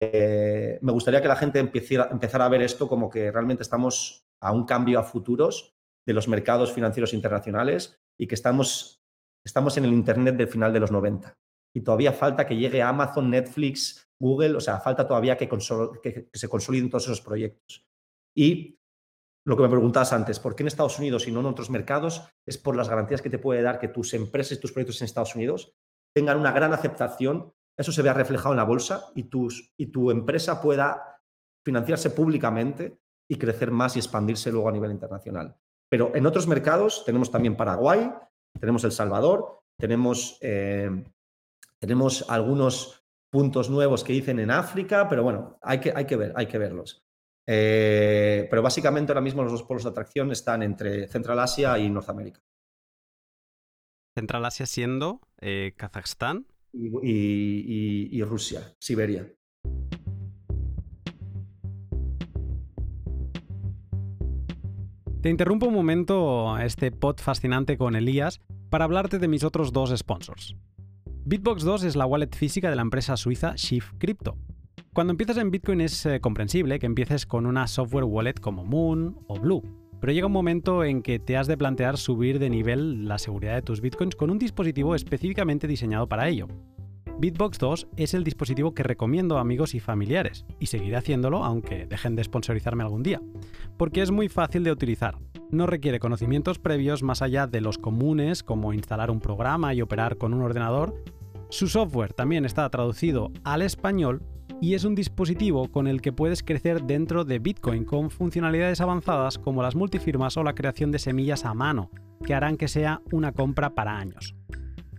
Speaker 2: eh, me gustaría que la gente empezara, a ver esto como que realmente estamos a un cambio a futuros de los mercados financieros internacionales y que estamos, estamos en el Internet del final de los 90 y todavía falta que llegue Amazon, Netflix, Google, o sea, falta todavía que, se consoliden todos esos proyectos. Y lo que me preguntabas antes, ¿por qué en Estados Unidos y no en otros mercados? Es por las garantías que te puede dar que tus empresas y tus proyectos en Estados Unidos tengan una gran aceptación, eso se vea reflejado en la bolsa y, y tu empresa pueda financiarse públicamente y crecer más y expandirse luego a nivel internacional. Pero en otros mercados tenemos también Paraguay, tenemos El Salvador, tenemos, eh, tenemos algunos puntos nuevos que dicen en África, pero bueno, hay que, hay que ver, hay que verlos. Eh, pero básicamente ahora mismo los dos polos de atracción están entre Central Asia y Norteamérica.
Speaker 3: Central Asia siendo eh, Kazajstán.
Speaker 2: Y Rusia, Siberia.
Speaker 3: Te interrumpo un momento este pod fascinante con Elías para hablarte de mis otros dos sponsors. Bitbox 2 es la wallet física de la empresa suiza Shift Crypto. Cuando empiezas en Bitcoin es eh, comprensible que empieces con una software wallet como Moon o Blue, pero llega un momento en que te has de plantear subir de nivel la seguridad de tus bitcoins con un dispositivo específicamente diseñado para ello. Bitbox 2 es el dispositivo que recomiendo a amigos y familiares, y seguiré haciéndolo aunque dejen de sponsorizarme algún día, porque es muy fácil de utilizar. No requiere conocimientos previos más allá de los comunes como instalar un programa y operar con un ordenador. Su software también está traducido al español y es un dispositivo con el que puedes crecer dentro de Bitcoin con funcionalidades avanzadas como las multifirmas o la creación de semillas a mano, que harán que sea una compra para años.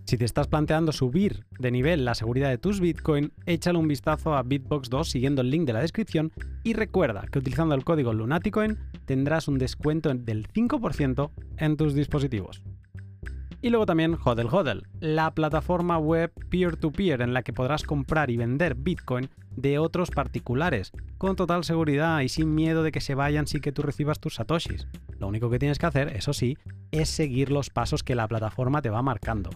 Speaker 3: Si te estás planteando subir de nivel la seguridad de tus Bitcoin, échale un vistazo a Bitbox 2 siguiendo el link de la descripción y recuerda que utilizando el código Lunaticoin tendrás un descuento del 5% en tus dispositivos. Y luego también Hodel Hodel, la plataforma web peer-to-peer -peer en la que podrás comprar y vender Bitcoin de otros particulares, con total seguridad y sin miedo de que se vayan sin que tú recibas tus satoshis. Lo único que tienes que hacer, eso sí, es seguir los pasos que la plataforma te va marcando.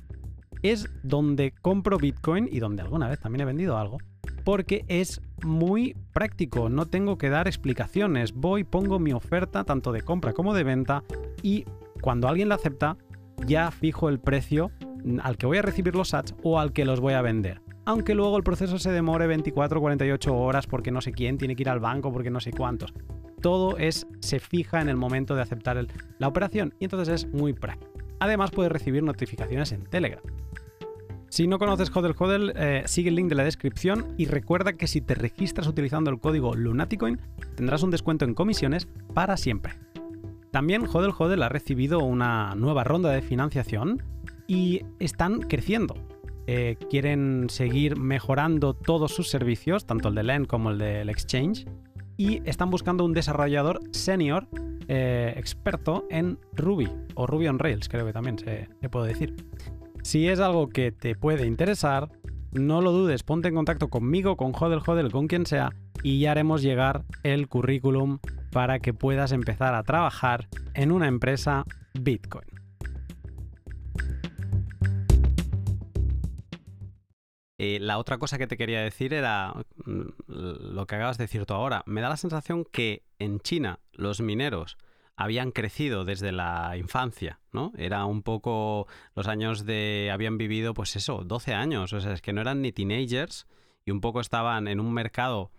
Speaker 3: Es donde compro Bitcoin y donde alguna vez también he vendido algo, porque es muy práctico, no tengo que dar explicaciones, voy, pongo mi oferta tanto de compra como de venta y cuando alguien la acepta, ya fijo el precio al que voy a recibir los sats o al que los voy a vender. Aunque luego el proceso se demore 24 o 48 horas porque no sé quién tiene que ir al banco, porque no sé cuántos. Todo es, se fija en el momento de aceptar la operación y entonces es muy práctico. Además puedes recibir notificaciones en Telegram. Si no conoces Hodel Hodel, eh, sigue el link de la descripción y recuerda que si te registras utilizando el código Lunaticoin tendrás un descuento en comisiones para siempre. También Hodel Hodel ha recibido una nueva ronda de financiación y están creciendo. Eh, quieren seguir mejorando todos sus servicios, tanto el de LEN como el del Exchange, y están buscando un desarrollador senior eh, experto en Ruby o Ruby on Rails, creo que también se, se puede decir. Si es algo que te puede interesar, no lo dudes, ponte en contacto conmigo, con Hodel Hodel, con quien sea, y ya haremos llegar el currículum para que puedas empezar a trabajar en una empresa Bitcoin. Eh, la otra cosa que te quería decir era mm, lo que acabas de decir tú ahora. Me da la sensación que en China los mineros habían crecido desde la infancia, ¿no? Era un poco los años de... habían vivido, pues eso, 12 años, o sea, es que no eran ni teenagers y un poco estaban en un mercado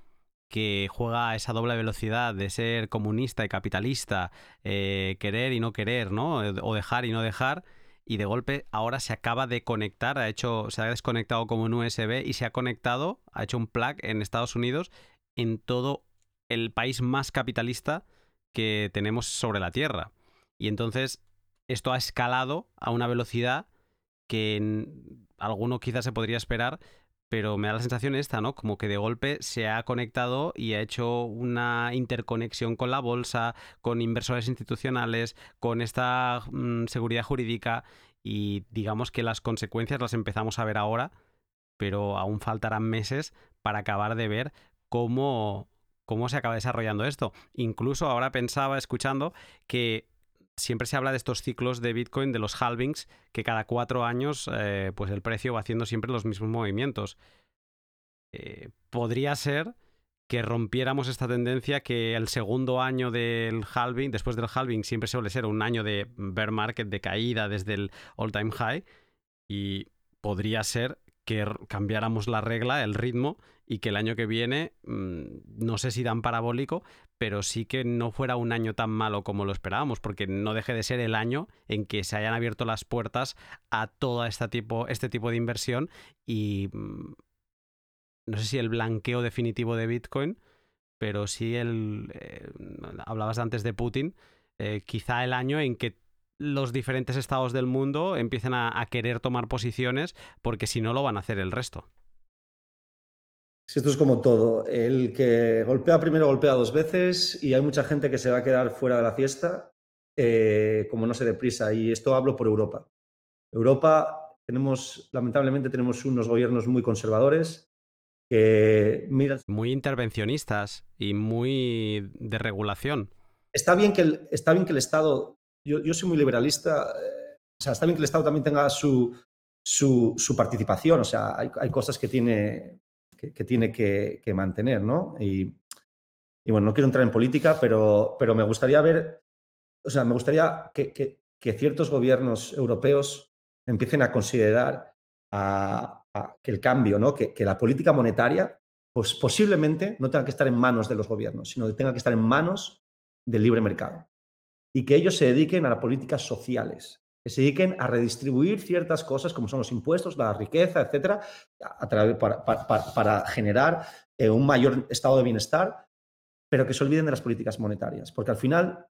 Speaker 3: que juega esa doble velocidad de ser comunista y capitalista, eh, querer y no querer, ¿no? O dejar y no dejar, y de golpe ahora se acaba de conectar, ha hecho, se ha desconectado como un USB y se ha conectado, ha hecho un plug en Estados Unidos en todo el país más capitalista que tenemos sobre la Tierra. Y entonces esto ha escalado a una velocidad que alguno quizás se podría esperar, pero me da la sensación esta, ¿no? Como que de golpe se ha conectado y ha hecho una interconexión con la bolsa, con inversores institucionales, con esta mm, seguridad jurídica y digamos que las consecuencias las empezamos a ver ahora, pero aún faltarán meses para acabar de ver cómo cómo se acaba desarrollando esto. Incluso ahora pensaba, escuchando, que siempre se habla de estos ciclos de Bitcoin, de los halvings, que cada cuatro años eh, pues el precio va haciendo siempre los mismos movimientos. Eh, podría ser que rompiéramos esta tendencia que el segundo año del halving, después del halving, siempre suele ser un año de bear market, de caída desde el all time high, y podría ser que cambiáramos la regla, el ritmo, y que el año que viene, mm, no sé si tan parabólico, pero sí que no fuera un año tan malo como lo esperábamos, porque no deje de ser el año en que se hayan abierto las puertas a todo este tipo, este tipo de inversión y mm, no sé si el blanqueo definitivo de Bitcoin, pero sí el... Eh, hablabas antes de Putin, eh, quizá el año en que los diferentes estados del mundo empiecen a, querer tomar posiciones porque si no lo van a hacer el resto.
Speaker 2: Esto es como todo. El que golpea primero golpea dos veces y hay mucha gente que se va a quedar fuera de la fiesta eh, como no se deprisa. Y esto hablo por Europa. Europa tenemos, lamentablemente, tenemos unos gobiernos muy conservadores que
Speaker 3: Muy intervencionistas y muy de regulación.
Speaker 2: Está bien que el, está bien que el Estado yo, soy muy liberalista, eh, o sea, está bien que el Estado también tenga su, su, participación, o sea, hay, cosas que tiene que, tiene que, mantener, ¿no? Y, bueno, no quiero entrar en política, pero, pero me gustaría ver, o sea, me gustaría que, ciertos gobiernos europeos empiecen a considerar que el cambio, ¿no? Que, la política monetaria pues posiblemente no tenga que estar en manos de los gobiernos, sino que tenga que estar en manos del libre mercado y que ellos se dediquen a las políticas sociales, que se dediquen a redistribuir ciertas cosas como son los impuestos, la riqueza, etcétera, para, generar eh, un mayor estado de bienestar, pero que se olviden de las políticas monetarias, porque al final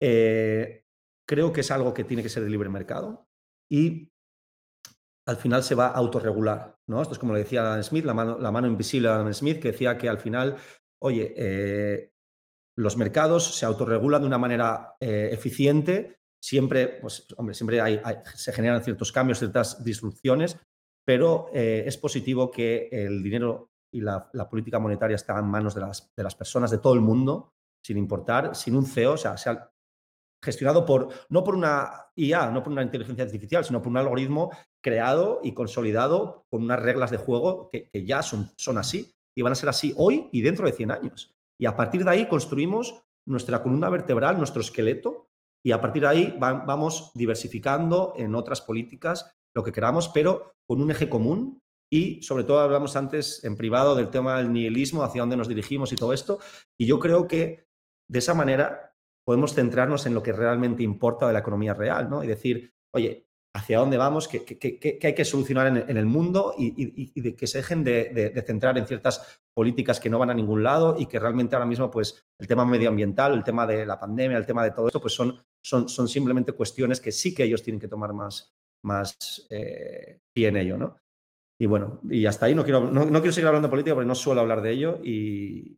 Speaker 2: eh, creo que es algo que tiene que ser de libre mercado y al final se va a autorregular. ¿no? Esto es como le decía Adam Smith, la mano, la mano invisible de Adam Smith, que decía que al final, oye, eh, los mercados se autorregulan de una manera eficiente. Siempre, pues, hombre, siempre hay, se generan ciertos cambios, ciertas disrupciones, pero eh, es positivo que el dinero y la, política monetaria estén en manos de las, de las, personas de todo el mundo, sin importar, sin un CEO, o sea, sea gestionado por, no por una IA, no por una inteligencia artificial, sino por un algoritmo creado y consolidado con unas reglas de juego que, que ya son, son así y van a ser así hoy y dentro de 100 años. Y a partir de ahí construimos nuestra columna vertebral, nuestro esqueleto, y a partir de ahí vamos diversificando en otras políticas lo que queramos, pero con un eje común. Y sobre todo hablamos antes en privado del tema del nihilismo, hacia dónde nos dirigimos y todo esto. Y yo creo que de esa manera podemos centrarnos en lo que realmente importa de la economía real, ¿no? Y decir, oye, hacia dónde vamos, qué, hay que solucionar en, el mundo y, que se dejen de, centrar en ciertas políticas que no van a ningún lado y que realmente ahora mismo pues el tema medioambiental, el tema de la pandemia, el tema de todo esto pues son, son, son simplemente cuestiones que sí que ellos tienen que tomar más, más eh, pie en ello, ¿no? Y bueno, y hasta ahí no quiero, no, quiero seguir hablando de política porque no suelo hablar de ello y,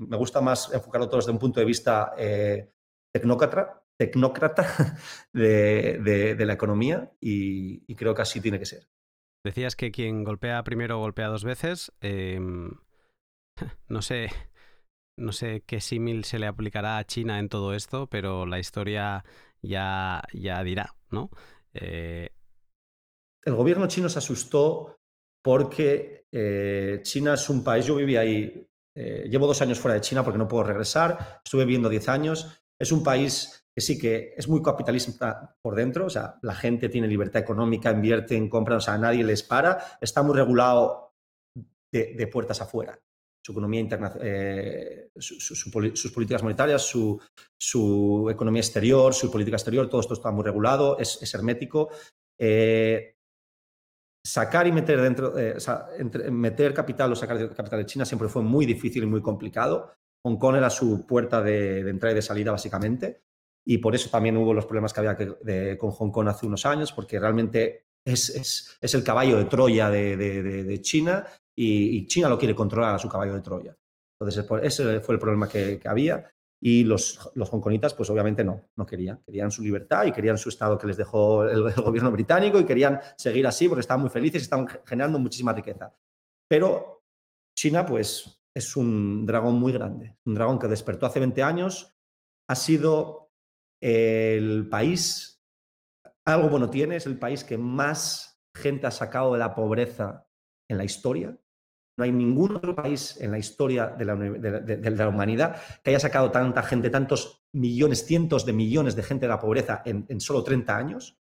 Speaker 2: me gusta más enfocarlo todo desde un punto de vista eh, tecnócrata tecnócrata de, la economía y, creo que así tiene que ser.
Speaker 3: Decías que quien golpea primero golpea dos veces. Em, no sé. No sé qué símil se le aplicará a China en todo esto, pero la historia ya, ya dirá, ¿no?
Speaker 2: Eh, El gobierno chino se asustó porque eh, China es un país, yo viví ahí, eh, llevo dos años fuera de China porque no puedo regresar, estuve viviendo diez años, es un país que sí que es muy capitalista por dentro, o sea, la gente tiene libertad económica, invierte en compras, o sea, nadie les para, está muy regulado de, puertas afuera. Su economía internacional, eh, sus políticas monetarias, su, economía exterior, su política exterior, todo esto está muy regulado, es, hermético. Eh, sacar y meter dentro, eh, meter capital o sacar capital de China siempre fue muy difícil y muy complicado. Hong Kong era su puerta de, de entrada y de salida, básicamente y por eso también hubo los problemas que había que, con Hong Kong hace unos años, porque realmente es, el caballo de Troya de, China y, China lo quiere controlar a su caballo de Troya. Entonces, ese fue el problema que, había y los, los hongkonitas, pues obviamente no, no querían. Querían su libertad y querían su estado que les dejó el, el gobierno británico y querían seguir así porque estaban muy felices y estaban generando muchísima riqueza. Pero China, pues, es un dragón muy grande, un dragón que despertó hace 20 años, ha sido el país, algo bueno tiene, es el país que más gente ha sacado de la pobreza en la historia. No hay ningún otro país en la historia de la, humanidad que haya sacado tanta gente, tantos millones, cientos de millones de gente de la pobreza en, solo 30 años.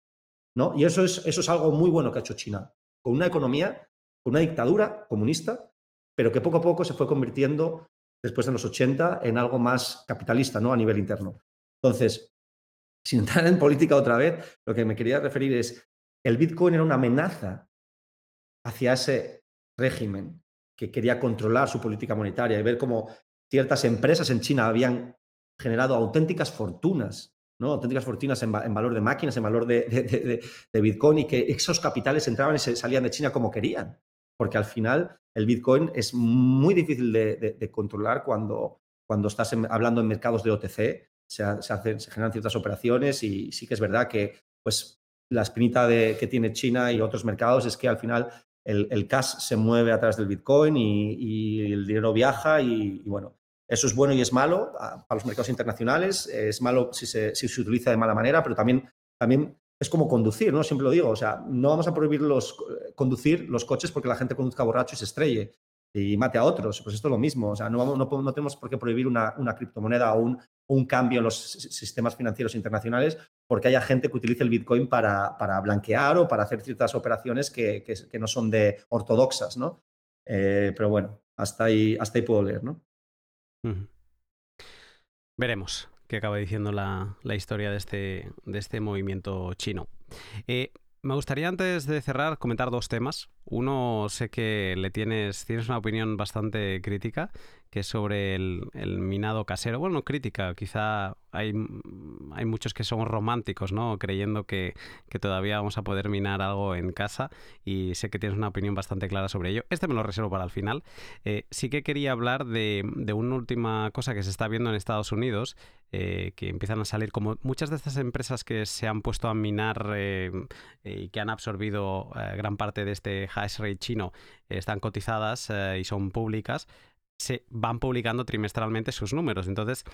Speaker 2: ¿no? Y eso es, eso es algo muy bueno que ha hecho China, con una economía, con una dictadura comunista, pero que poco a poco se fue convirtiendo, después de los 80, en algo más capitalista ¿no? a nivel interno. Entonces, sin entrar en política otra vez, lo que me quería referir es, el Bitcoin era una amenaza hacia ese régimen que quería controlar su política monetaria y ver cómo ciertas empresas en China habían generado auténticas fortunas, ¿no? auténticas fortunas en, valor de máquinas, en valor de, Bitcoin y que esos capitales entraban y se salían de China como querían. Porque al final el Bitcoin es muy difícil de, controlar cuando, cuando estás hablando en mercados de OTC, se, hacen, generan ciertas operaciones y sí que es verdad que pues, la espinita que tiene China y otros mercados es que al final el, cash se mueve a través del Bitcoin y, el dinero viaja y, bueno, eso es bueno y es malo ah, para los mercados internacionales, es malo si se, si se utiliza de mala manera, pero también, también es como conducir, ¿no? Siempre lo digo, o sea, no vamos a prohibir los, conducir los coches porque la gente conduzca borracho y se estrelle y mate a otros. Pues esto es lo mismo, o sea, no, vamos, no, tenemos por qué prohibir una, una criptomoneda o un, un, cambio en los sistemas financieros internacionales porque haya gente que utilice el Bitcoin para, para blanquear o para hacer ciertas operaciones que, que, no son de ortodoxas, ¿no? Eh, pero bueno, hasta ahí, hasta ahí puedo leer, ¿no?
Speaker 3: Veremos qué acaba diciendo la, historia de este, de este movimiento chino. Eh, me gustaría antes de cerrar comentar dos temas. Uno, sé que le tienes, tienes una opinión bastante crítica, que es sobre el, minado casero. Bueno, crítica, quizá hay, hay muchos que son románticos, ¿no? Creyendo que, todavía vamos a poder minar algo en casa y sé que tienes una opinión bastante clara sobre ello. Este me lo reservo para el final. Eh, sí que quería hablar de, una última cosa que se está viendo en Estados Unidos, eh, que empiezan a salir como muchas de estas empresas que se han puesto a minar eh, y que han absorbido gran parte de este hash rate chino están cotizadas y son públicas se van publicando trimestralmente sus números. Entonces,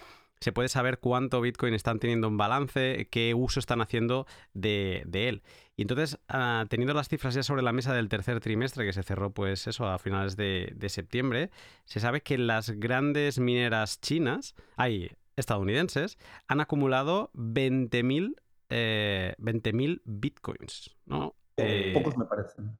Speaker 3: se puede saber cuánto Bitcoin están teniendo un balance, qué uso están haciendo de, él. Y entonces, ah, teniendo las cifras ya sobre la mesa del tercer trimestre, que se cerró, pues eso, a finales de, septiembre, se sabe que las grandes mineras chinas, hay estadounidenses, han acumulado 20.000 eh, bitcoins, ¿no?
Speaker 2: Pocos me parecen.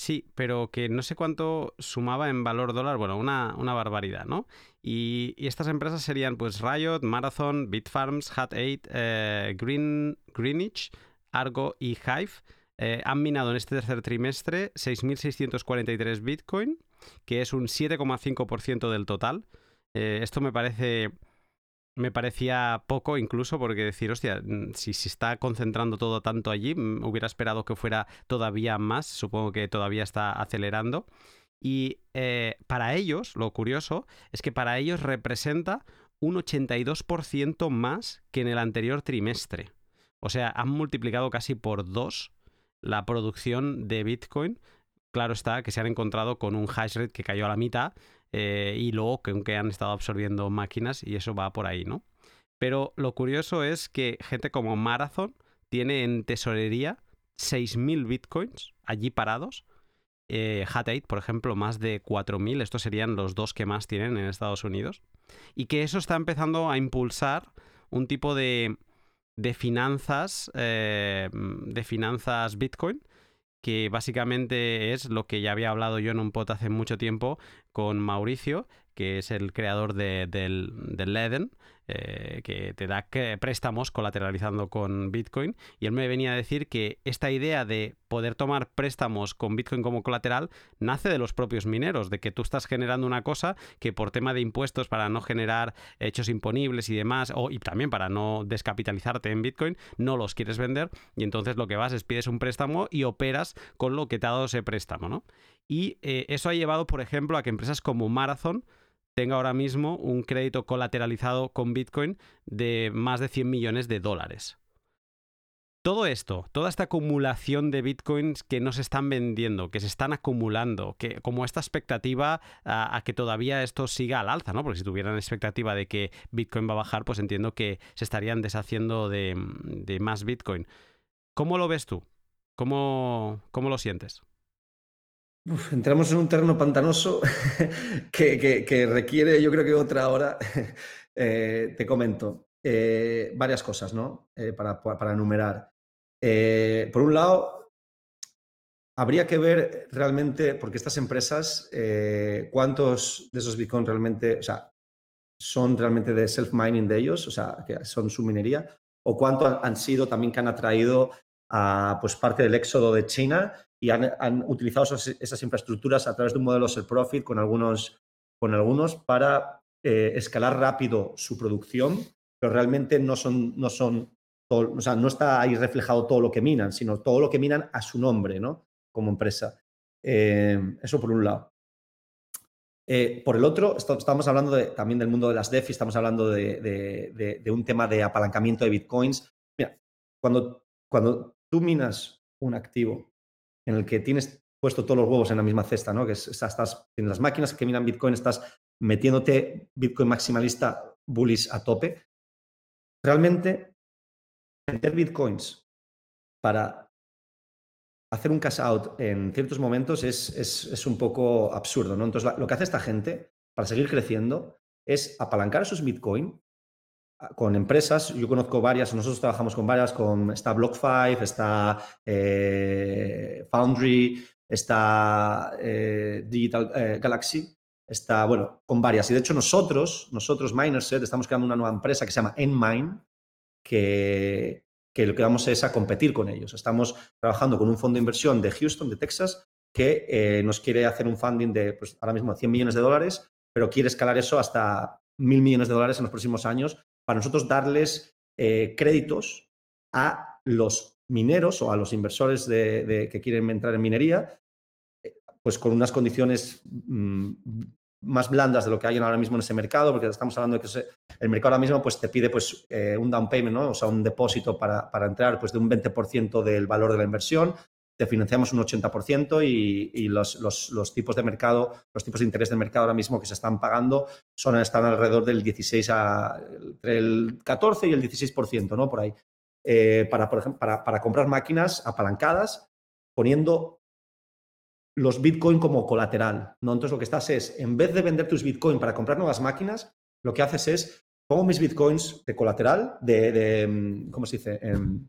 Speaker 3: Sí, pero que no sé cuánto sumaba en valor dólar, bueno, una, barbaridad, ¿no? Y, estas empresas serían pues Riot, Marathon, Bitfarms, Hat8, eh, Green, Greenwich, Argo y Hive. Eh, han minado en este tercer trimestre 6.643 Bitcoin, que es un 7,5% del total. Eh, esto me parece me parecía poco incluso porque decir, hostia, mm, si se está concentrando todo tanto allí, mm, hubiera esperado que fuera todavía más, supongo que todavía está acelerando. Y eh, para ellos, lo curioso es que para ellos representa un 82% más que en el anterior trimestre. O sea, han multiplicado casi por dos la producción de Bitcoin. Claro está que se han encontrado con un hash rate que cayó a la mitad eh, y luego que, han estado absorbiendo máquinas y eso va por ahí, ¿no? Pero lo curioso es que gente como Marathon tiene en tesorería 6.000 bitcoins allí parados. Eh, Hat8, por ejemplo, más de 4.000. Estos serían los dos que más tienen en Estados Unidos. Y que eso está empezando a impulsar un tipo de, de finanzas, eh, de finanzas Bitcoin, que básicamente es lo que ya había hablado yo en un pot hace mucho tiempo con Mauricio, que es el creador de, del, del Leden, eh, que te da préstamos colateralizando con Bitcoin. Y él me venía a decir que esta idea de poder tomar préstamos con Bitcoin como colateral nace de los propios mineros, de que tú estás generando una cosa que por tema de impuestos para no generar hechos imponibles y demás, o, y también para no descapitalizarte en Bitcoin, no los quieres vender y entonces lo que vas es pides un préstamo y operas con lo que te ha dado ese préstamo, ¿no? Y eh, eso ha llevado, por ejemplo, a que empresas como Marathon tenga ahora mismo un crédito colateralizado con Bitcoin de más de 100 millones de dólares. Todo esto, toda esta acumulación de bitcoins que no se están vendiendo, que se están acumulando, que como esta expectativa a, que todavía esto siga al alza, ¿no? Porque si tuvieran expectativa de que bitcoin va a bajar, pues entiendo que se estarían deshaciendo de, más bitcoin. ¿Cómo lo ves tú? ¿Cómo, cómo lo sientes?
Speaker 2: Entramos en un terreno pantanoso que, requiere, yo creo que otra hora. Eh, te comento eh, varias cosas, ¿no? Eh, para, enumerar. por un lado, habría que ver realmente, porque estas empresas, cuántos de esos bitcoins realmente, o sea, son realmente de self-mining de ellos, o sea, que son su minería, o cuánto han, sido también que han atraído a pues, parte del éxodo de China y han, utilizado esas, infraestructuras a través de un modelo self-profit con algunos, con algunos para eh, escalar rápido su producción, pero realmente no son, no son o sea, no está ahí reflejado todo lo que minan, sino todo lo que minan a su nombre, ¿no? Como empresa. Eh, eso por un lado. Eh, por el otro, estamos hablando también del mundo de las DeFi, estamos hablando de, un tema de apalancamiento de bitcoins. Mira, cuando, cuando tú minas un activo en el que tienes puesto todos los huevos en la misma cesta, ¿no? Que estás en las máquinas que minan Bitcoin, estás metiéndote Bitcoin maximalista bullish a tope. Realmente, meter Bitcoins para hacer un cash out en ciertos momentos es, es, un poco absurdo, ¿no? Entonces, lo que hace esta gente para seguir creciendo es apalancar sus Bitcoin con empresas, yo conozco varias, nosotros trabajamos con varias, con, está BlockFi, está eh, Foundry, está eh, Digital eh, Galaxy, está, bueno, con varias. Y de hecho nosotros, nosotros Minerset, estamos creando una nueva empresa que se llama Enmine, que, que lo que vamos es a competir con ellos. Estamos trabajando con un fondo de inversión de Houston, de Texas, que nos quiere hacer un funding de, pues ahora mismo, 100 millones de dólares, pero quiere escalar eso hasta mil millones de dólares en los próximos años para nosotros darles eh, créditos a los mineros o a los inversores que quieren entrar en minería, eh, pues con unas condiciones mm, más blandas de lo que hay ahora mismo en ese mercado, porque estamos hablando de que el mercado ahora mismo pues, te pide pues, eh, un down payment, o sea, un depósito para, para entrar pues, de un 20% del valor de la inversión te financiamos un 80% y, los, tipos de mercado, los tipos de interés del mercado ahora mismo que se están pagando son, están alrededor del 16 a, entre el 14 y el 16%, ¿no? Por ahí. Eh, para, comprar máquinas apalancadas poniendo los Bitcoin como colateral, ¿no? Entonces lo que estás es, en vez de vender tus Bitcoin para comprar nuevas máquinas, lo que haces es, pongo mis Bitcoins de colateral, de, ¿cómo se dice? Em,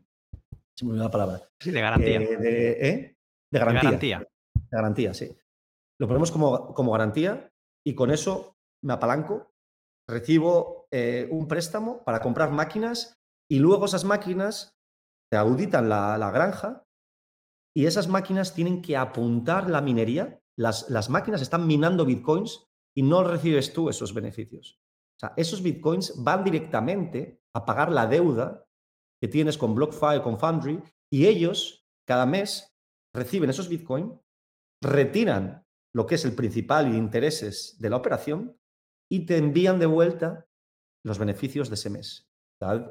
Speaker 2: se me olvidó la palabra.
Speaker 3: Sí, de garantía.
Speaker 2: Eh, ¿eh? de, garantía. De garantía. sí. Lo ponemos como, como garantía y con eso me apalanco, recibo eh, un préstamo para comprar máquinas y luego esas máquinas te auditan la, la, granja y esas máquinas tienen que apuntar la minería. Las, las máquinas están minando bitcoins y no recibes tú esos beneficios. O sea, esos bitcoins van directamente a pagar la deuda que tienes con BlockFi con Foundry y ellos cada mes reciben esos Bitcoin, retiran lo que es el principal y intereses de la operación y te envían de vuelta los beneficios de ese mes.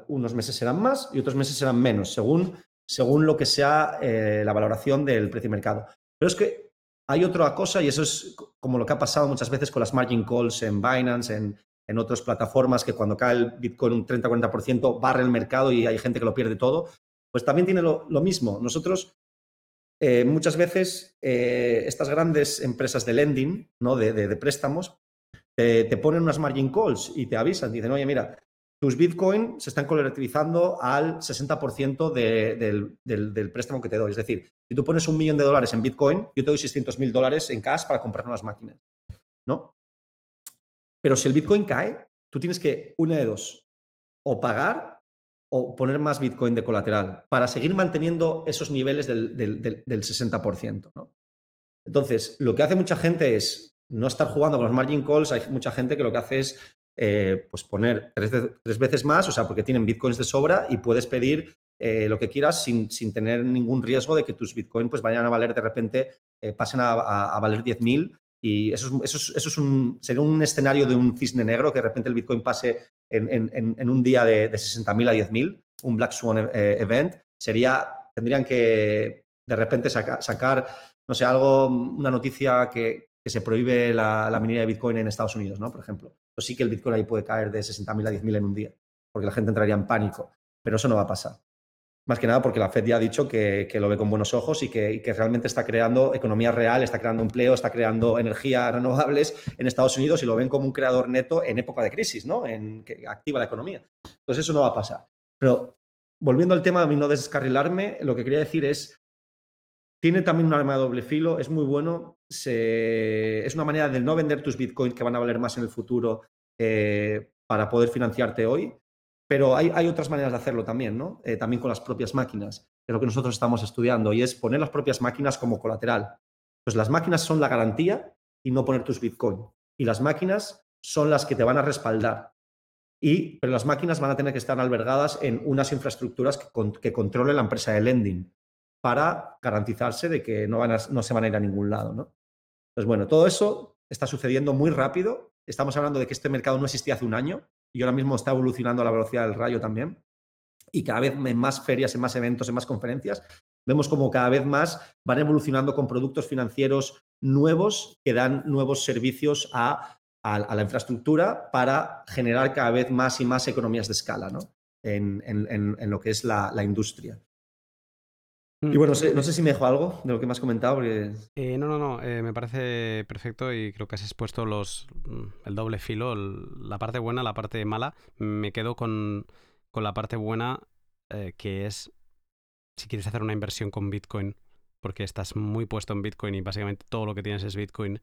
Speaker 2: unos meses serán más y otros meses serán menos, según, según lo que sea eh, la valoración del precio de mercado. Pero es que hay otra cosa y eso es como lo que ha pasado muchas veces con las margin calls en Binance, en, en otras plataformas que cuando cae el Bitcoin un 30-40% barre el mercado y hay gente que lo pierde todo, pues también tiene lo, mismo. Nosotros eh, muchas veces eh, estas grandes empresas de lending, ¿no? de, préstamos, te, ponen unas margin calls y te avisan, dicen, oye, mira, tus Bitcoin se están colateralizando al 60% del, del, préstamo que te doy. Es decir, si tú pones un millón de dólares en Bitcoin, yo te doy 600 mil dólares en cash para comprar nuevas máquinas. ¿no? Pero si el Bitcoin cae, tú tienes que, una de dos, o pagar o poner más Bitcoin de colateral para seguir manteniendo esos niveles del, 60%. Entonces, lo que hace mucha gente es no estar jugando con los margin calls. Hay mucha gente que lo que hace es eh, pues poner tres, veces más, o sea, porque tienen bitcoins de sobra y puedes pedir eh, lo que quieras sin, tener ningún riesgo de que tus bitcoins pues, vayan a valer de repente, eh, pasen a, a, a valer 10.000 y eso, es, eso, eso es un, sería un escenario de un cisne negro, que de repente el Bitcoin pase en, un día de, de 60.000 a 10.000, un Black Swan eh, event. Sería, tendrían que de repente sacar, no sé, algo, una noticia que, se prohíbe la, minería de Bitcoin en Estados Unidos, ¿no? Por ejemplo. Pues sí que el Bitcoin ahí puede caer de 60.000 a 10.000 en un día, porque la gente entraría en pánico. Pero eso no va a pasar. Más que nada porque la Fed ya ha dicho que, lo ve con buenos ojos y que, realmente está creando economía real, está creando empleo, está creando energías renovables en Estados Unidos y lo ven como un creador neto en época de crisis, ¿no? En que activa la economía. Entonces eso no va a pasar. Pero volviendo al tema de no descarrilarme, lo que quería decir es, tiene también un arma de doble filo, es muy bueno, es una manera de no vender tus bitcoins que van a valer más en el futuro eh, para poder financiarte hoy pero hay, otras maneras de hacerlo también, ¿no? Eh, también con las propias máquinas, que es lo que nosotros estamos estudiando, y es poner las propias máquinas como colateral. Pues las máquinas son la garantía y no poner tus Bitcoin. Y las máquinas son las que te van a respaldar. Y, pero las máquinas van a tener que estar albergadas en unas infraestructuras que, controle la empresa de lending para garantizarse de que no, se van a ir a ningún lado. ¿no? Entonces, bueno, todo eso está sucediendo muy rápido. Estamos hablando de que este mercado no existía hace un año y ahora mismo está evolucionando a la velocidad del rayo también. Y cada vez en más ferias, en más eventos, en más conferencias, vemos como cada vez más van evolucionando con productos financieros nuevos que dan nuevos servicios a, la infraestructura para generar cada vez más y más economías de escala ¿no? en, lo que es la, industria. Y mm. bueno, no sé, si me dejo algo de lo que me has comentado.
Speaker 3: Eh, no, no, no, eh, me parece perfecto y creo que has expuesto los, mm, el doble filo, la parte buena, la parte mala. Me quedo con, la parte buena, eh, que es si quieres hacer una inversión con Bitcoin, porque estás muy puesto en Bitcoin y básicamente todo lo que tienes es Bitcoin,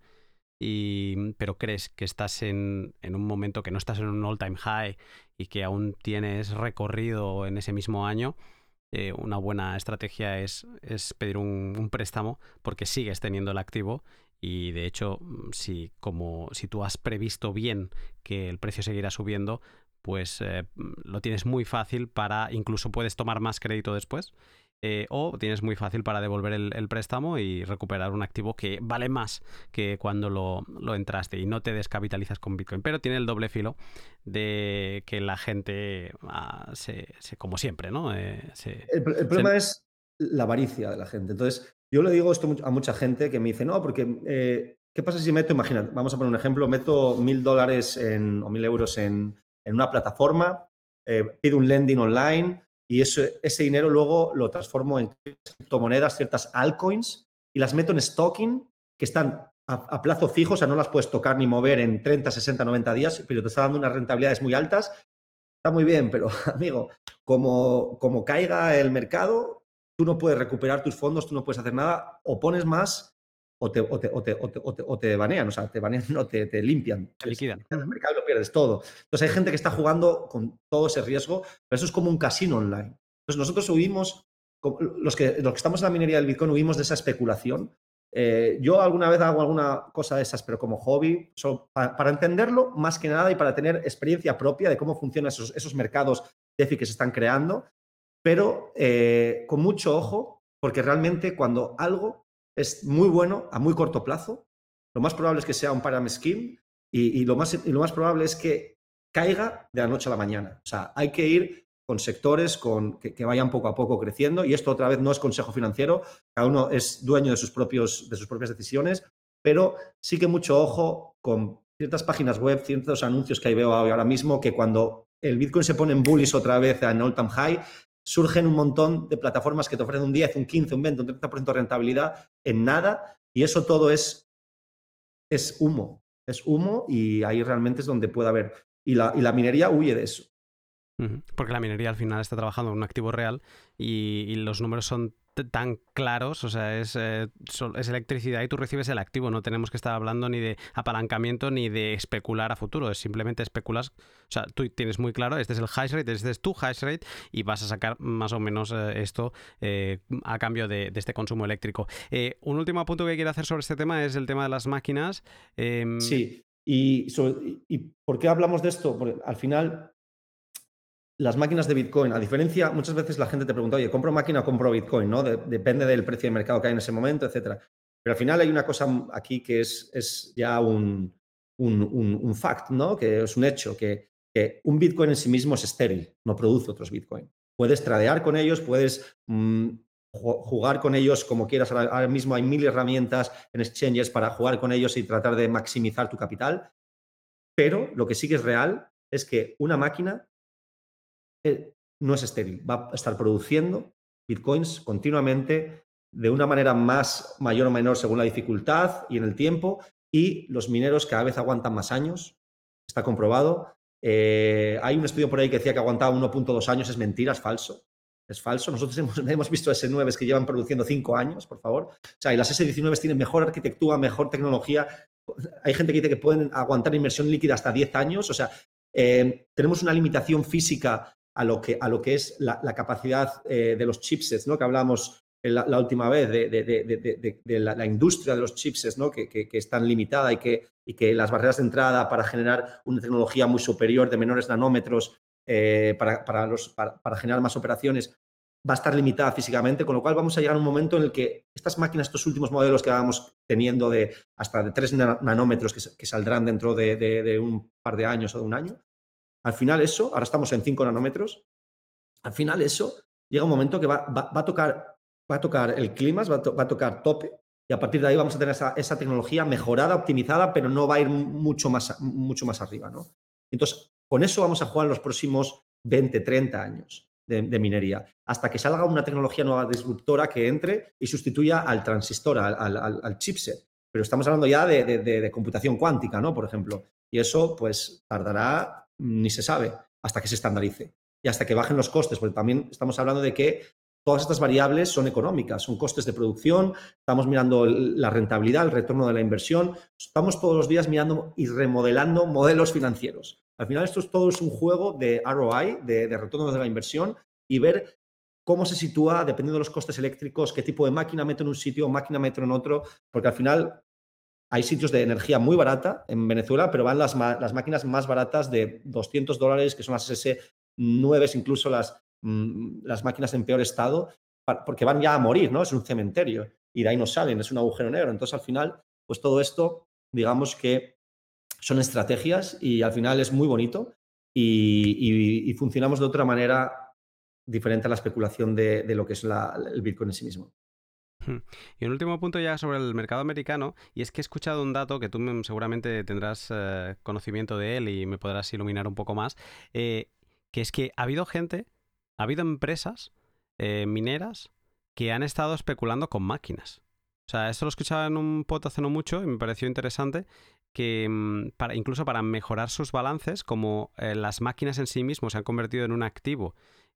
Speaker 3: y, pero crees que estás en, un momento que no estás en un all-time high y que aún tienes recorrido en ese mismo año, eh, una buena estrategia es, es pedir un, préstamo porque sigues teniendo el activo y de hecho si como si tú has previsto bien que el precio seguirá subiendo pues eh, lo tienes muy fácil para incluso puedes tomar más crédito después eh, o tienes muy fácil para devolver el, préstamo y recuperar un activo que vale más que cuando lo, entraste y no te descapitalizas con Bitcoin. Pero tiene el doble filo de que la gente, ah, se, como siempre, ¿no?
Speaker 2: Eh, el, problema es la avaricia de la gente. Entonces, yo le digo esto a mucha gente que me dice, no, porque eh, ¿qué pasa si meto, imagínate, vamos a poner un ejemplo, meto mil dólares o mil euros en, en una plataforma, pido un lending online y ese dinero luego lo transformo en criptomonedas, ciertas altcoins, y las meto en stocking, que están a, plazo fijo, o sea, no las puedes tocar ni mover en 30, 60, 90 días, pero te está dando unas rentabilidades muy altas. Está muy bien, pero amigo, como, como caiga el mercado, tú no puedes recuperar tus fondos, tú no puedes hacer nada, o pones más o te, o te, o te, o te, banean, o sea, te banean, no te, te limpian.
Speaker 3: Te liquidan.
Speaker 2: En el mercado lo pierdes todo. Entonces hay gente que está jugando con todo ese riesgo, pero eso es como un casino online. Entonces nosotros huimos, los que, los que estamos en la minería del Bitcoin, huimos de esa especulación. Eh, yo alguna vez hago alguna cosa de esas, pero como hobby, para, entenderlo más que nada y para tener experiencia propia de cómo funcionan esos, esos mercados DeFi que se están creando, pero eh, con mucho ojo, porque realmente cuando algo es muy bueno a muy corto plazo. Lo más probable es que sea un param scheme y, lo más, y lo más probable es que caiga de la noche a la mañana. O sea, hay que ir con sectores con, que, vayan poco a poco creciendo y esto otra vez no es consejo financiero, cada uno es dueño de sus, propios, de sus propias decisiones, pero sí que mucho ojo con ciertas páginas web, ciertos anuncios que ahí veo ahora mismo, que cuando el Bitcoin se pone en bullish otra vez en all time high, surgen un montón de plataformas que te ofrecen un 10, un 15, un 20, un 30% de rentabilidad en nada y eso todo es, es humo, es humo y ahí realmente es donde puede haber. Y la, y la minería huye de eso.
Speaker 3: Porque la minería al final está trabajando en un activo real y, los números son tan claros, o sea, es, eh, es, electricidad y tú recibes el activo, no tenemos que estar hablando ni de apalancamiento ni de especular a futuro, es simplemente especulas, o sea, tú tienes muy claro, este es el hash rate, este es tu hash rate y vas a sacar más o menos eh, esto eh, a cambio de, este consumo eléctrico. un último punto que quiero hacer sobre este tema es el tema de las máquinas.
Speaker 2: Em, sí, y, ¿y por qué hablamos de esto? Porque al final las máquinas de Bitcoin, a diferencia, muchas veces la gente te pregunta, oye, ¿compro máquina o compro Bitcoin? ¿no? depende del precio de mercado que hay en ese momento, etcétera. Pero al final hay una cosa aquí que es, es ya un, un, fact, ¿no? Que es un hecho, que, un Bitcoin en sí mismo es estéril, no produce otros Bitcoin. Puedes tradear con ellos, puedes mm, jugar con ellos como quieras. Ahora mismo hay mil herramientas en exchanges para jugar con ellos y tratar de maximizar tu capital. Pero lo que sí que es real es que una máquina eh, no es estéril, va a estar produciendo bitcoins continuamente de una manera más mayor o menor según la dificultad y en el tiempo, y los mineros cada vez aguantan más años, está comprobado. Eh, hay un estudio por ahí que decía que aguantaba 1.2 años, es mentira, es falso. Es falso. Nosotros hemos, hemos visto S9 que llevan produciendo 5 años, por favor. O sea, y las S19 tienen mejor arquitectura, mejor tecnología. Hay gente que dice que pueden aguantar inversión líquida hasta 10 años. O sea, eh, tenemos una limitación física a lo que, a lo que es la, capacidad eh, de los chipsets, ¿no? que hablamos la, última vez de, la, industria de los chips, ¿no? que, que, es tan limitada y que, y que las barreras de entrada para generar una tecnología muy superior de menores nanómetros eh, para, para, generar más operaciones va a estar limitada físicamente, con lo cual vamos a llegar a un momento en el que estas máquinas, estos últimos modelos que vamos teniendo de hasta de 3 nanómetros que saldrán dentro de, un par de años o de un año, al final eso, ahora estamos en 5 nanómetros, al final eso llega un momento que va, va, a, tocar, va a tocar el clima, va, va, a tocar tope, y a partir de ahí vamos a tener esa, esa, tecnología mejorada, optimizada, pero no va a ir mucho más, mucho más arriba. ¿no? Entonces, con eso vamos a jugar los próximos 20, 30 años de, minería, hasta que salga una tecnología nueva disruptora que entre y sustituya al transistor, al, chipset. Pero estamos hablando ya de, computación cuántica, ¿no? Por ejemplo. Y eso, pues, tardará, ni se sabe, hasta que se estandarice y hasta que bajen los costes, porque también estamos hablando de que todas estas variables son económicas, son costes de producción, estamos mirando la rentabilidad, el retorno de la inversión, estamos todos los días mirando y remodelando modelos financieros. Al final esto es todo es un juego de ROI, de, retorno de la inversión y ver cómo se sitúa dependiendo de los costes eléctricos, qué tipo de máquina meto en un sitio, máquina meto en otro, porque al final hay sitios de energía muy barata en Venezuela, pero van las, las máquinas más baratas de 200 dólares, que son las S9, incluso las, mm, las máquinas en peor estado, porque van ya a morir, ¿no? Es un cementerio y de ahí no salen, es un agujero negro. Entonces, al final, pues todo esto, digamos que son estrategias y al final es muy bonito y, funcionamos de otra manera diferente a la especulación de, lo que es el Bitcoin en sí mismo.
Speaker 3: Y un último punto ya sobre el mercado americano, y es que he escuchado un dato que tú seguramente tendrás eh, conocimiento de él y me podrás iluminar un poco más, eh, que es que ha habido gente, ha habido empresas eh, mineras que han estado especulando con máquinas. O sea, esto lo escuchaba en un pot hace no mucho y me pareció interesante que mm, incluso para mejorar sus balances, como las máquinas en sí mismos se han convertido en un activo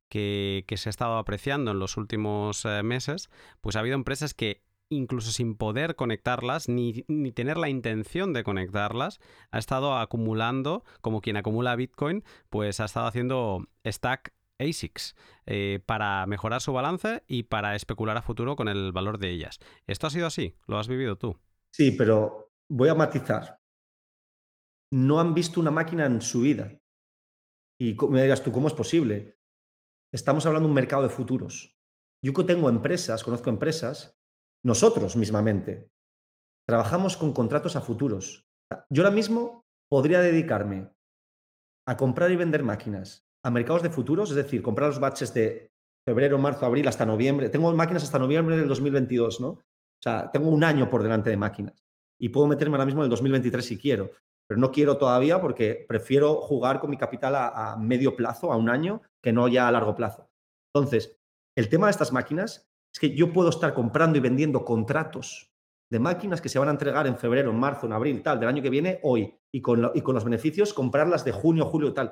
Speaker 3: que, se ha estado apreciando en los últimos eh, meses, pues ha habido empresas que incluso sin poder conectarlas, ni, ni, tener la intención de conectarlas, ha estado acumulando, como quien acumula Bitcoin, pues ha estado haciendo stack ASICs eh, para mejorar su balance y para especular a futuro con el valor de ellas. ¿Esto ha sido así? ¿Lo has vivido tú?
Speaker 2: Sí, pero voy a matizar no han visto una máquina en su vida. Y me digas tú, ¿cómo es posible? Estamos hablando de un mercado de futuros. Yo tengo empresas, conozco empresas, nosotros mismamente, trabajamos con contratos a futuros. Yo ahora mismo podría dedicarme a comprar y vender máquinas a mercados de futuros, es decir, comprar los batches de febrero, marzo, abril hasta noviembre. Tengo máquinas hasta noviembre del 2022, ¿no? O sea, tengo un año por delante de máquinas y puedo meterme ahora mismo en el 2023 si quiero pero no quiero todavía porque prefiero jugar con mi capital a, medio plazo, a un año, que no ya a largo plazo. Entonces, el tema de estas máquinas es que yo puedo estar comprando y vendiendo contratos de máquinas que se van a entregar en febrero, en marzo, en abril, tal, del año que viene, hoy, y con, y con los beneficios comprarlas de junio, julio, tal.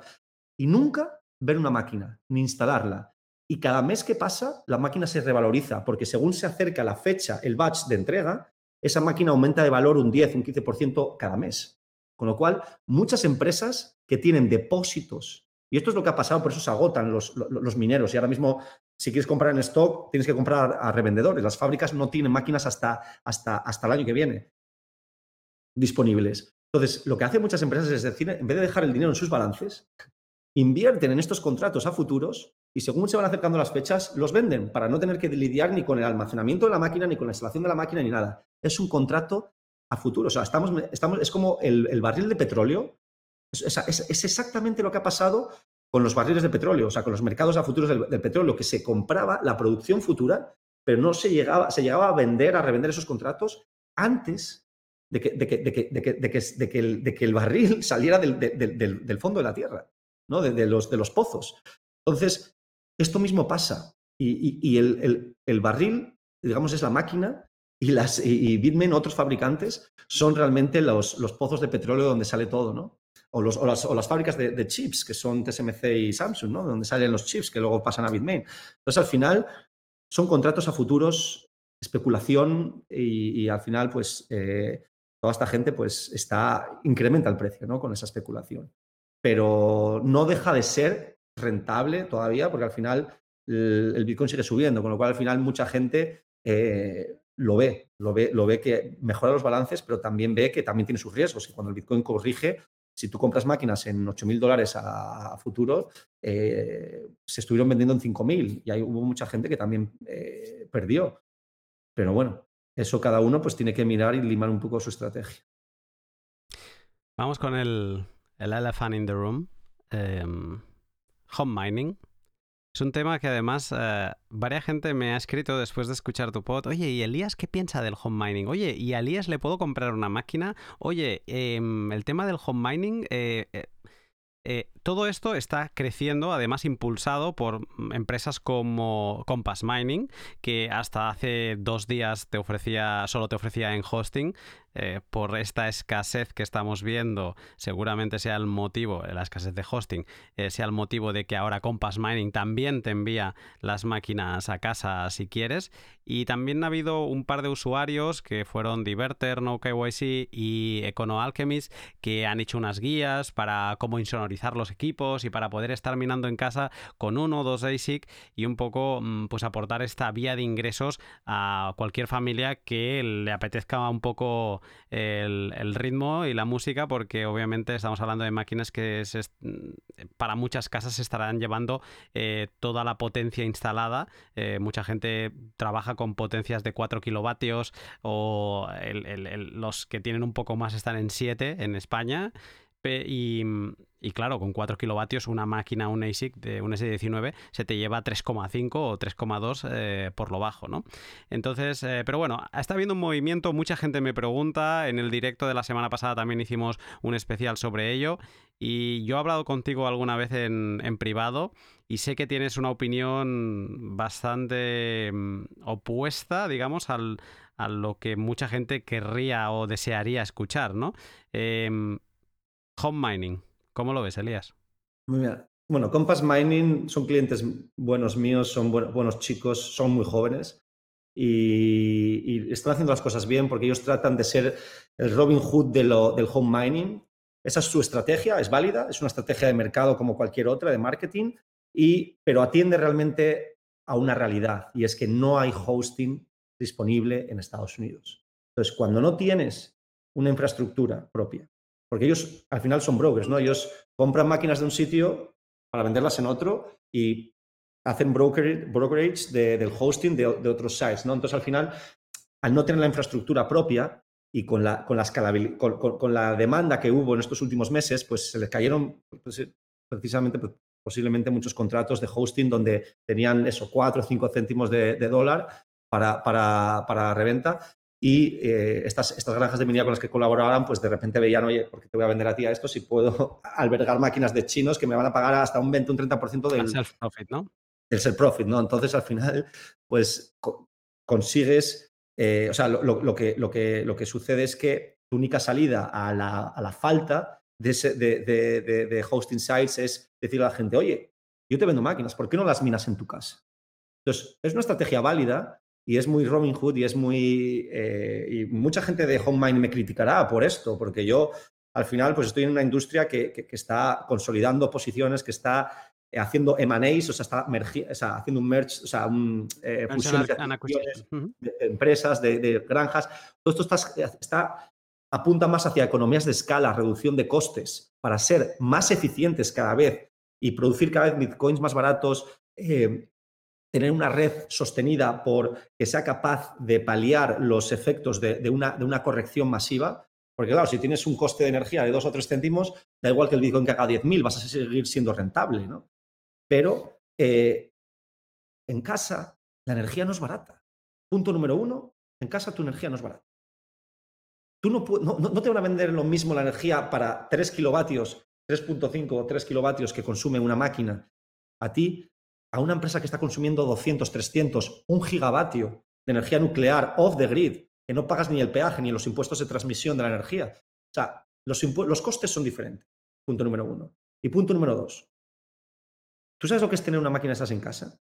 Speaker 2: Y nunca ver una máquina, ni instalarla. Y cada mes que pasa, la máquina se revaloriza, porque según se acerca la fecha, el batch de entrega, esa máquina aumenta de valor un 10, un 15% cada mes. Con lo cual, muchas empresas que tienen depósitos, y esto es lo que ha pasado, por eso se agotan los, mineros. Y ahora mismo, si quieres comprar en stock, tienes que comprar a revendedores. Las fábricas no tienen máquinas hasta, hasta, hasta el año que viene disponibles. Entonces, lo que hacen muchas empresas es decir, en vez de dejar el dinero en sus balances, invierten en estos contratos a futuros y según se van acercando las fechas, los venden para no tener que lidiar ni con el almacenamiento de la máquina, ni con la instalación de la máquina, ni nada. Es un contrato a futuro. O sea, estamos, estamos, es como el, barril de petróleo. Es, exactamente lo que ha pasado con los barriles de petróleo, o sea, con los mercados a futuros del, petróleo, que se compraba la producción futura, pero no se llegaba, se llegaba a vender, a revender esos contratos antes de que, de de el, de el, barril saliera del, del, fondo de la tierra, ¿no? de, los, de los pozos. Entonces, esto mismo pasa. Y, y, el, el, barril, digamos, es la máquina y, las, y, Bitmain, otros fabricantes, son realmente los, los, pozos de petróleo donde sale todo, ¿no? O, los, o, las, o las, fábricas de, chips, que son TSMC y Samsung, ¿no? Donde salen los chips que luego pasan a Bitmain. Entonces, al final, son contratos a futuros, especulación y, al final, pues, eh, toda esta gente, pues, está, incrementa el precio, ¿no? Con esa especulación. Pero no deja de ser rentable todavía, porque al final el, Bitcoin sigue subiendo, con lo cual al final mucha gente eh, lo ve, lo ve, lo ve que mejora los balances, pero también ve que también tiene sus riesgos. Y cuando el Bitcoin corrige, si tú compras máquinas en 8.000 dólares a, futuro, eh, se estuvieron vendiendo en 5.000 y ahí hubo mucha gente que también eh, perdió. Pero bueno, eso cada uno pues tiene que mirar y limar un poco su estrategia.
Speaker 3: Vamos con el, el elephant in the room. Em, home mining. Es un tema que además eh, varias gente me ha escrito después de escuchar tu pod. Oye, ¿y Elías qué piensa del home mining? Oye, ¿y a Elías le puedo comprar una máquina? Oye, em, el tema del home mining... Eh, eh, todo esto está creciendo, además impulsado por empresas como Compass Mining, que hasta hace dos días te ofrecía, solo te ofrecía en hosting, eh, por esta escasez que estamos viendo, seguramente sea el motivo, la escasez de hosting, eh, sea el motivo de que ahora Compass Mining también te envía las máquinas a casa si quieres. Y también ha habido un par de usuarios que fueron Diverter, No KYC y EconoAlchemist que han hecho unas guías para cómo insonorizar los equipos y para poder estar minando en casa con uno o dos ASIC y un poco mm, pues aportar esta vía de ingresos a cualquier familia que le apetezca un poco el, ritmo y la música, porque obviamente estamos hablando de máquinas que para muchas casas se estarán llevando eh, toda la potencia instalada. Eh, mucha gente trabaja con potencias de 4 kilovatios o los que tienen un poco más están en 7 en España. Y, y claro, con 4 kilovatios una máquina, un ASIC de un S19 se te lleva 3,5 o 3,2 eh, por lo bajo, ¿no? Entonces, eh, pero bueno, está habiendo un movimiento, mucha gente me pregunta, en el directo de la semana pasada también hicimos un especial sobre ello y yo he hablado contigo alguna vez en, privado y sé que tienes una opinión bastante mm, opuesta, digamos, al, a lo que mucha gente querría o desearía escuchar, ¿no? Em, home mining. ¿Cómo lo ves, Elías?
Speaker 2: Muy bien. Bueno, Compass Mining son clientes buenos míos, son buenos chicos, son muy jóvenes y, están haciendo las cosas bien porque ellos tratan de ser el Robin Hood del home mining. Esa es su estrategia, es válida, es una estrategia de mercado como cualquier otra, de marketing, y, pero atiende realmente a una realidad y es que no hay hosting disponible en Estados Unidos. Entonces, cuando no tienes una infraestructura propia, porque ellos al final son brokers, ¿no? Ellos compran máquinas de un sitio para venderlas en otro y hacen brokerage del hosting de, otros sites, ¿no? Entonces al final, al no tener la infraestructura propia y con la, con la, con, la demanda que hubo en estos últimos meses, pues se les cayeron pues, precisamente pues, posiblemente muchos contratos de hosting donde tenían eso, 4 o 5 céntimos de, dólar para, para, para, reventa y eh, estas, estas granjas de minería con las que colaboraban, pues de repente veían, oye, ¿por qué te voy a vender a ti a esto si puedo albergar máquinas de chinos que me van a pagar hasta un 20, un 30% del
Speaker 3: self-profit, ¿no?
Speaker 2: Del self-profit, ¿no? Entonces, al final, pues consigues, eh, o sea, lo, que, lo, que, lo que sucede es que tu única salida a la, a la falta de, de, de, hosting sites es decirle a la gente, oye, yo te vendo máquinas, ¿por qué no las minas en tu casa? Entonces, es una estrategia válida y es muy Robin Hood y es muy... Eh, y mucha gente de HomeMind me criticará por esto, porque yo al final pues estoy en una industria que, está consolidando posiciones, que está eh, haciendo M&As, o sea, está o sea, haciendo un merge, o sea, un, eh, de, empresas, de, granjas. Todo esto está, está, apunta más hacia economías de escala, reducción de costes, para ser más eficientes cada vez y producir cada vez bitcoins más baratos, tener una red sostenida por que sea capaz de paliar los efectos de, una, de, una, corrección masiva. Porque claro, si tienes un coste de energía de 2 o 3 céntimos, da igual que el Bitcoin que haga 10.000, vas a seguir siendo rentable. ¿no? Pero eh, en casa la energía no es barata. Punto número uno, en casa tu energía no es barata. Tú no, no, no te van a vender lo mismo la energía para 3 kilovatios, 3.5 o 3 kilovatios que consume una máquina a ti a una empresa que está consumiendo 200, 300, un gigavatio de energía nuclear off the grid, que no pagas ni el peaje ni los impuestos de transmisión de la energía. O sea, los, los costes son diferentes. Punto número uno. Y punto número dos. ¿Tú sabes lo que es tener una máquina de esas en casa?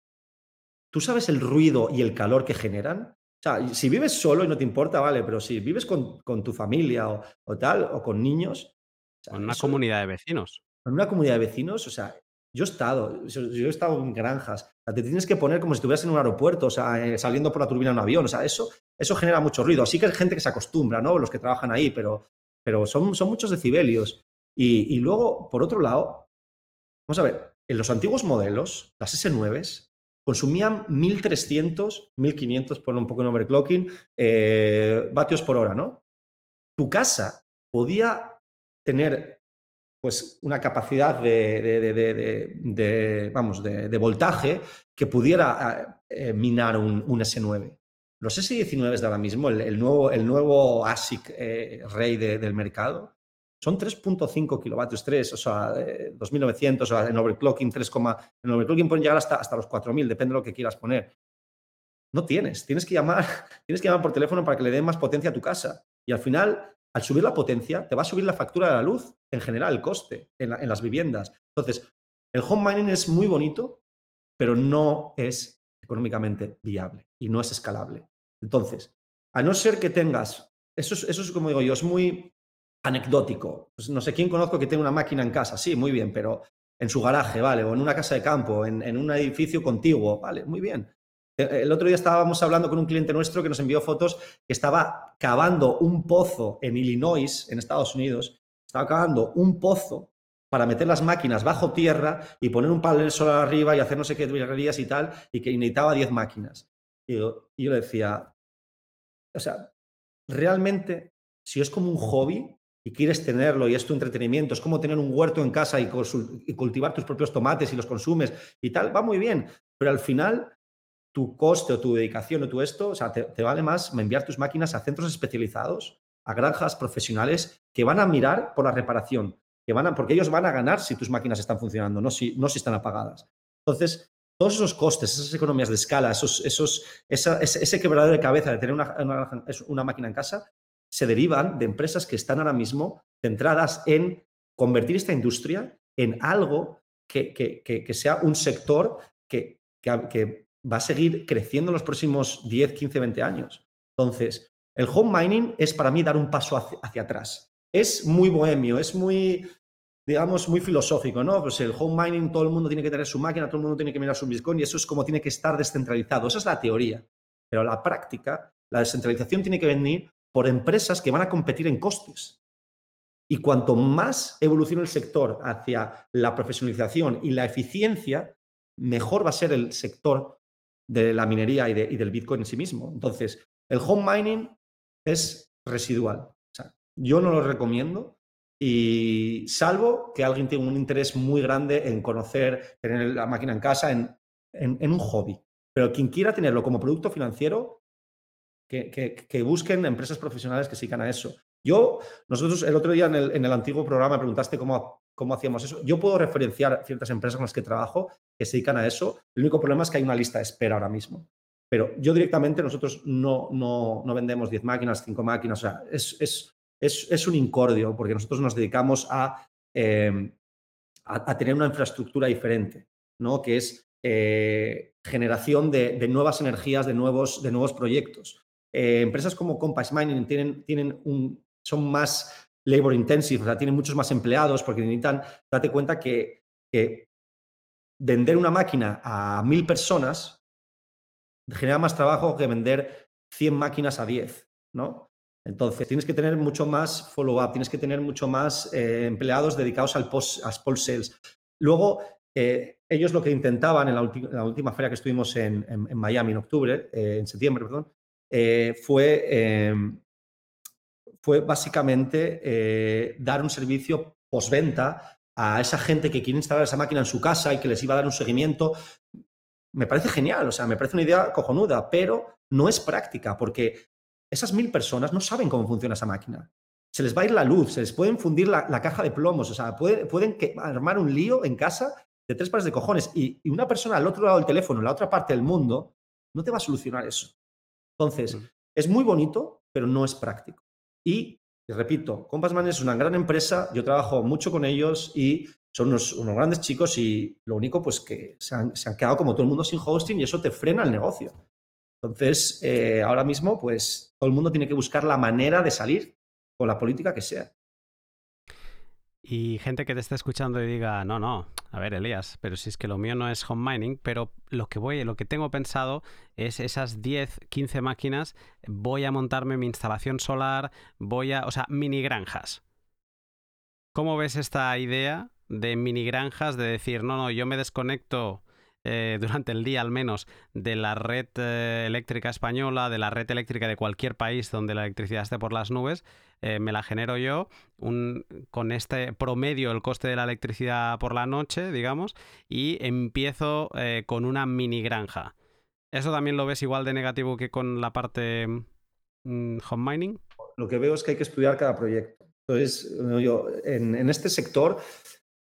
Speaker 2: ¿Tú sabes el ruido y el calor que generan? O sea, si vives solo y no te importa, vale, pero si vives con, tu familia o, tal, o con niños.
Speaker 3: en una comunidad de vecinos.
Speaker 2: En una comunidad de vecinos, o sea, yo he estado, yo, he estado en granjas. te tienes que poner como si estuvieras en un aeropuerto, o sea, eh, saliendo por la turbina de un avión. O sea, eso, eso genera mucho ruido. Así que hay gente que se acostumbra, ¿no? Los que trabajan ahí, pero, pero son, son muchos decibelios. Y, y luego, por otro lado, vamos a ver, en los antiguos modelos, las S9 consumían 1300, 1500, por un poco en overclocking, eh, vatios por hora, ¿no? Tu casa podía tener pues una capacidad de, vamos, de, voltaje que pudiera eh, minar un, S9. Los S19 de ahora mismo, el, nuevo, el nuevo ASIC eh, rey del mercado, son 3.5 kilovatios, 3, o sea, 2900, o en overclocking 3, en overclocking pueden llegar hasta, hasta los 4000, depende de lo que quieras poner. No tienes, tienes que llamar, tienes que llamar por teléfono para que le den más potencia a tu casa. Y al final, al subir la potencia, te va a subir la factura de la luz, en general, el coste en, las viviendas. Entonces, el home mining es muy bonito, pero no es económicamente viable y no es escalable. Entonces, a no ser que tengas, eso es, eso es como digo yo, es muy anecdótico. Pues no sé quién conozco que tenga una máquina en casa, sí, muy bien, pero en su garaje, ¿vale? O en una casa de campo, en un edificio contiguo, ¿vale? Muy bien. Eh, el otro día estábamos hablando con un cliente nuestro que nos envió fotos que estaba cavando un pozo en Illinois, en Estados Unidos, estaba cavando un pozo para meter las máquinas bajo tierra y poner un panel solar arriba y hacer no sé qué virguerías y tal, y que necesitaba 10 máquinas. Y yo, le decía, o sea, realmente, si es como un hobby y quieres tenerlo y es tu entretenimiento, es como tener un huerto en casa y cultivar tus propios tomates y los consumes y tal, va muy bien, pero al final tu coste o tu dedicación o tu esto, o sea, te, vale más enviar tus máquinas a centros especializados, a granjas profesionales que van a mirar por la reparación, que van a, porque ellos van a ganar si tus máquinas están funcionando, no si, no si están apagadas. Entonces, todos esos costes, esas economías de escala, esos, esos, ese, quebradero de cabeza de tener una, una, máquina en casa, se derivan de empresas que están ahora mismo centradas en convertir esta industria en algo que, que, que, sea un sector que, que, va a seguir creciendo en los próximos 10, 15, 20 años. Entonces, el home mining es para mí dar un paso hacia, atrás. Es muy bohemio, es muy, digamos, muy filosófico, ¿no? Pues el home mining, todo el mundo tiene que tener su máquina, todo el mundo tiene que mirar su Bitcoin y eso es como tiene que estar descentralizado. Esa es la teoría. Pero la práctica, la descentralización tiene que venir por empresas que van a competir en costes. Y cuanto más evolucione el sector hacia la profesionalización y la eficiencia, mejor va a ser el sector de la minería y, del Bitcoin en sí mismo. Entonces, el home mining es residual. yo no lo recomiendo y salvo que alguien tenga un interés muy grande en conocer, tener la máquina en casa, en, un hobby. Pero quien quiera tenerlo como producto financiero, que, busquen empresas profesionales que sigan a eso. Yo, nosotros el otro día en el, en el antiguo programa preguntaste cómo, cómo hacíamos eso. Yo puedo referenciar ciertas empresas con las que trabajo que se dedican a eso. El único problema es que hay una lista de espera ahora mismo. Pero yo directamente, nosotros no, no, no vendemos 10 máquinas, 5 máquinas, o sea, es, es, es, es, un incordio porque nosotros nos dedicamos a, eh, a, tener una infraestructura diferente, ¿no? que es eh, generación de, de, nuevas energías, de nuevos, de nuevos proyectos. Eh, empresas como Compass Mining tienen, tienen un, son más labor intensive, o sea, tienen muchos más empleados porque necesitan, date cuenta que, vender una máquina a mil personas genera más trabajo que vender 100 máquinas a 10, ¿no? Entonces, tienes que tener mucho más follow-up, tienes que tener mucho más eh, empleados dedicados al post, post sales. Luego, eh, ellos lo que intentaban en la, última feria que estuvimos en, Miami en octubre, eh, en septiembre, perdón, fue fue básicamente eh, dar un servicio postventa a esa gente que quiere instalar esa máquina en su casa y que les iba a dar un seguimiento. Me parece genial, o sea, me parece una idea cojonuda, pero no es práctica porque esas mil personas no saben cómo funciona esa máquina. Se les va a ir la luz, se les puede fundir la, caja de plomos, o sea, pueden armar un lío en casa de tres pares de cojones y, y, una persona al otro lado del teléfono, en la otra parte del mundo, no te va a solucionar eso. Entonces, es muy bonito, pero no es práctico. Y, repito, Compassman es una gran empresa, yo trabajo mucho con ellos y son unos, grandes chicos y lo único pues que se han, quedado como todo el mundo sin hosting y eso te frena el negocio. Entonces, eh, ahora mismo pues todo el mundo tiene que buscar la manera de salir con la política que sea.
Speaker 3: Y gente que te esté escuchando y diga, no, no, a ver, Elías, pero si es que lo mío no es home mining, pero lo que voy, lo que tengo pensado es esas 10, 15 máquinas, voy a montarme mi instalación solar, voy a, o sea, mini granjas. ¿Cómo ves esta idea de mini granjas de decir, no, no, yo me desconecto eh, durante el día al menos de la red eh, eléctrica española, de la red eléctrica de cualquier país donde la electricidad esté por las nubes, eh, me la genero yo con este promedio el coste de la electricidad por la noche, digamos, y empiezo con una mini granja. ¿Eso también lo ves igual de negativo que con la parte mm, home mining?
Speaker 2: Lo que veo es que hay que estudiar cada proyecto. Entonces, yo, en este sector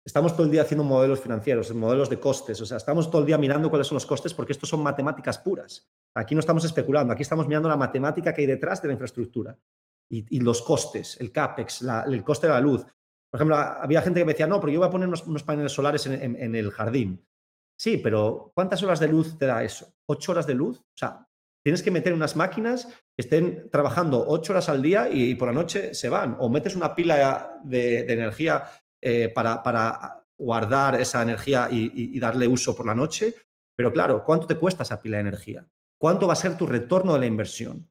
Speaker 2: Estamos todo el día haciendo modelos financieros, modelos de costes, o sea, estamos todo el día mirando cuáles son los costes porque estos son matemáticas puras. Aquí no estamos especulando, aquí estamos mirando la matemática que hay detrás de la infraestructura y, los costes, el CAPEX, el coste de la luz. Por ejemplo, había gente que me decía, no, pero yo voy a poner unos, paneles solares en, el jardín. Sí, pero ¿cuántas horas de luz te da eso? ¿Ocho horas de luz? O sea, tienes que meter unas máquinas que estén trabajando ocho horas al día y, por la noche se van. O metes una pila de energía eh, para, guardar esa energía y, darle uso por la noche. Pero claro, ¿cuánto te cuesta esa pila de energía? ¿Cuánto va a ser tu retorno de la inversión?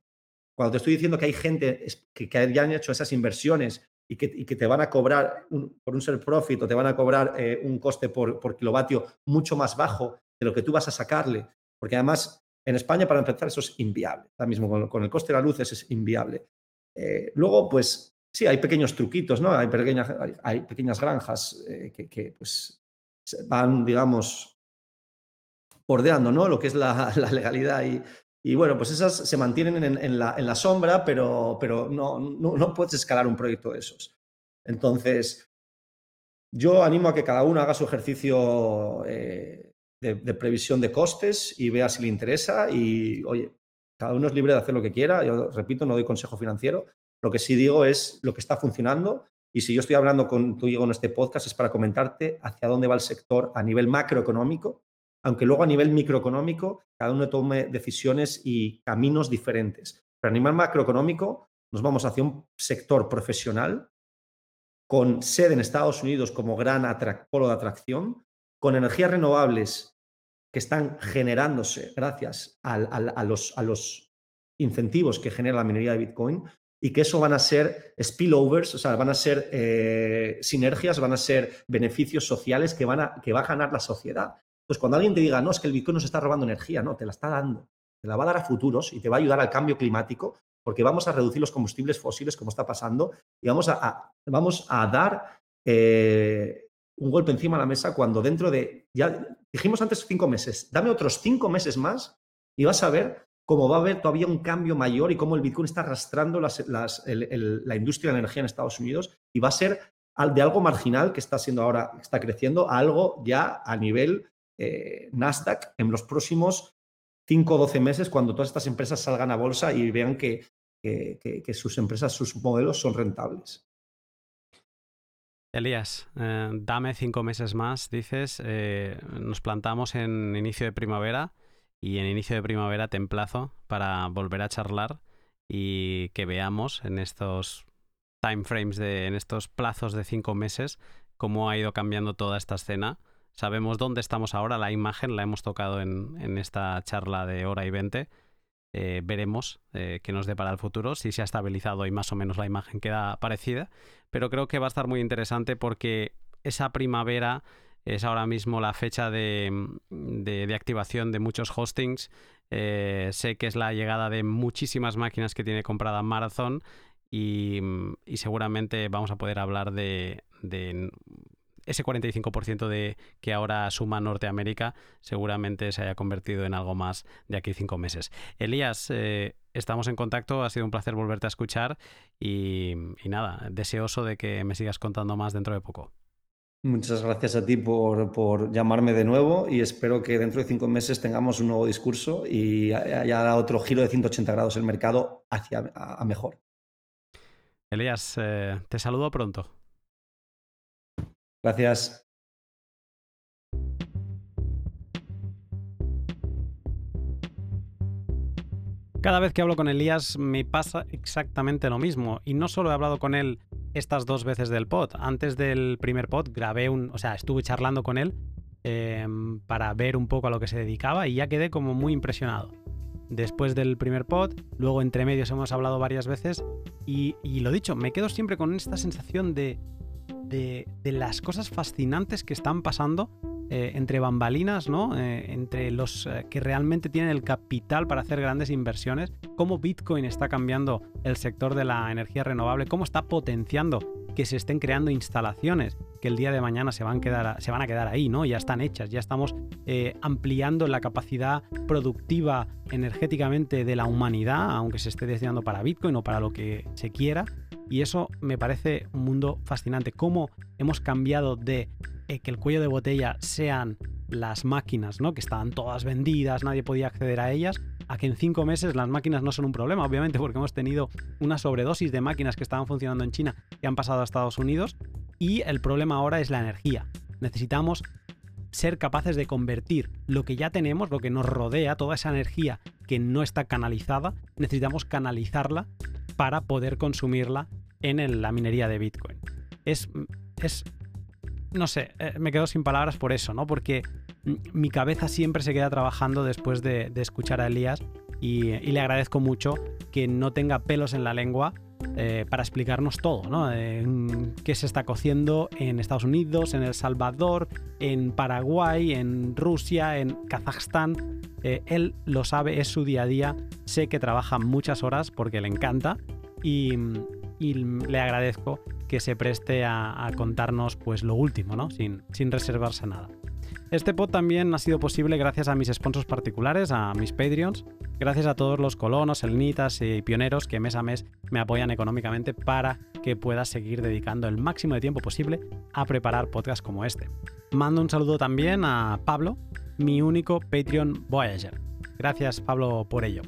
Speaker 2: Cuando te estoy diciendo que hay gente que, ya han hecho esas inversiones y que, te van a cobrar por un ser profit o te van a cobrar eh, un coste por, kilovatio mucho más bajo de lo que tú vas a sacarle, porque además en España para empezar eso es inviable, ahora mismo con, el coste de la luz es inviable. Eh, luego, pues sí, hay pequeños truquitos, ¿no? Hay pequeñas, hay pequeñas granjas eh, que, pues, van, digamos, bordeando, ¿no? Lo que es la, legalidad y, bueno, pues esas se mantienen en, la, sombra, pero, pero no, no, puedes escalar un proyecto de esos. Entonces, yo animo a que cada uno haga su ejercicio eh, de, previsión de costes y vea si le interesa y, oye, cada uno es libre de hacer lo que quiera. Yo repito, no doy consejo financiero, lo que sí digo es lo que está funcionando y si yo estoy hablando contigo en este podcast es para comentarte hacia dónde va el sector a nivel macroeconómico, aunque luego a nivel microeconómico cada uno tome decisiones y caminos diferentes. Pero a nivel macroeconómico nos vamos hacia un sector profesional con sede en Estados Unidos como gran polo de atracción, con energías renovables que están generándose gracias a, los, incentivos que genera la minería de Bitcoin, y que eso van a ser spillovers, o sea, van a ser eh, sinergias, van a ser beneficios sociales que, van a, que va a ganar la sociedad. Pues cuando alguien te diga, no, es que el Bitcoin nos está robando energía, no, te la está dando. Te la va a dar a futuros y te va a ayudar al cambio climático porque vamos a reducir los combustibles fósiles como está pasando y vamos a, vamos a dar eh, un golpe encima de la mesa cuando dentro de, ya dijimos antes cinco meses, dame otros cinco meses más y vas a ver cómo va a haber todavía un cambio mayor y cómo el Bitcoin está arrastrando la industria de la energía en Estados Unidos y va a ser de algo marginal que está siendo ahora, está creciendo, a algo ya a nivel eh, Nasdaq en los próximos 5 o 12 meses cuando todas estas empresas salgan a bolsa y vean que, sus empresas, sus modelos son rentables.
Speaker 3: Elías, eh, dame cinco meses más, dices, eh, nos plantamos en inicio de primavera y en inicio de primavera te emplazo para volver a charlar y que veamos en estos timeframes de en estos plazos de cinco meses cómo ha ido cambiando toda esta escena. Sabemos dónde estamos ahora, la imagen la hemos tocado en, esta charla de hora y veinte. Eh, veremos eh, qué nos depara el futuro, si se ha estabilizado y más o menos la imagen queda parecida. Pero creo que va a estar muy interesante porque esa primavera es ahora mismo la fecha de, activación de muchos hostings. Eh, sé que es la llegada de muchísimas máquinas que tiene comprada Marathon y, seguramente vamos a poder hablar de, ese 45% de que ahora suma Norteamérica seguramente se haya convertido en algo más de aquí cinco meses. Elías, eh, estamos en contacto, ha sido un placer volverte a escuchar y nada, deseoso de que me sigas contando más dentro de poco.
Speaker 2: Muchas gracias a ti por, llamarme de nuevo y espero que dentro de cinco meses tengamos un nuevo discurso y haya otro giro de 180 grados el mercado hacia a, mejor.
Speaker 3: Elías, eh, te saludo pronto.
Speaker 2: Gracias.
Speaker 3: Cada vez que hablo con Elías me pasa exactamente lo mismo y no solo he hablado con él estas dos veces del pod. Antes del primer pod grabé un, o sea, estuve charlando con él em, para ver un poco a lo que se dedicaba y ya quedé como muy impresionado. Después del primer pod, luego entre medios hemos hablado varias veces y, y lo dicho, me quedo siempre con esta sensación de, de, las cosas fascinantes que están pasando eh, entre bambalinas, ¿no? Eh, entre los eh, que realmente tienen el capital para hacer grandes inversiones, cómo Bitcoin está cambiando el sector de la energía renovable, cómo está potenciando que se estén creando instalaciones que el día de mañana se van, a quedar ahí, ¿no? Ya están hechas, ya estamos ampliando la capacidad productiva energéticamente de la humanidad, aunque se esté destinando para Bitcoin o para lo que se quiera. Y eso me parece un mundo fascinante. Cómo hemos cambiado de eh, que el cuello de botella sean las máquinas, ¿no? Que estaban todas vendidas, nadie podía acceder a ellas, a que en cinco meses las máquinas no son un problema, obviamente, porque hemos tenido una sobredosis de máquinas que estaban funcionando en China y han pasado a Estados Unidos. Y el problema ahora es la energía. Necesitamos ser capaces de convertir lo que ya tenemos, lo que nos rodea, toda esa energía que no está canalizada, necesitamos canalizarla para poder consumirla en la minería de Bitcoin. Es, es no sé, eh, me quedo sin palabras por eso, ¿no? Porque mi cabeza siempre se queda trabajando después de, escuchar a Elías y, le agradezco mucho que no tenga pelos en la lengua eh, para explicarnos todo, ¿no? qué se está cociendo en Estados Unidos, en El Salvador, en Paraguay, en Rusia, en Kazajstán. Eh, él lo sabe, es su día a día. Sé que trabaja muchas horas porque le encanta y, y le agradezco que se preste a, contarnos pues lo último, ¿no? Sin, sin reservarse nada. Este pod también ha sido posible gracias a mis sponsors particulares, a mis Patreons, gracias a todos los colonos, elnitas y pioneros que mes a mes me apoyan económicamente para que pueda seguir dedicando el máximo de tiempo posible a preparar podcasts como este. Mando un saludo también a Pablo, mi único Patreon Voyager. Gracias Pablo por ello.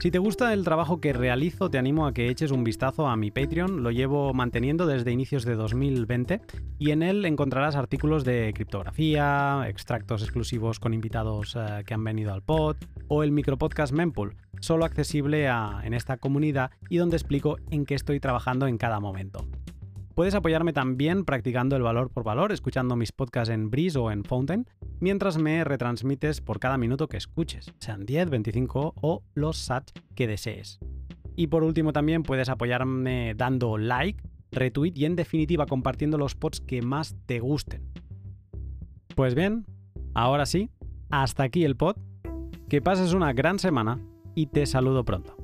Speaker 3: Si te gusta el trabajo que realizo, te animo a que eches un vistazo a mi Patreon. Lo llevo manteniendo desde inicios de 2020 y en él encontrarás artículos de criptografía, extractos exclusivos con invitados eh, que han venido al pod o el micropodcast Mempool, solo accesible en esta comunidad y donde explico en qué estoy trabajando en cada momento. Puedes apoyarme también practicando el valor por valor, escuchando mis podcasts en Breeze o en Fountain, mientras me retransmites por cada minuto que escuches, sean 10, 25 o los sats que desees. Y por último también puedes apoyarme dando like, retweet y en definitiva compartiendo los pods que más te gusten. Pues bien, ahora sí, hasta aquí el pod. Que pases una gran semana y te saludo pronto.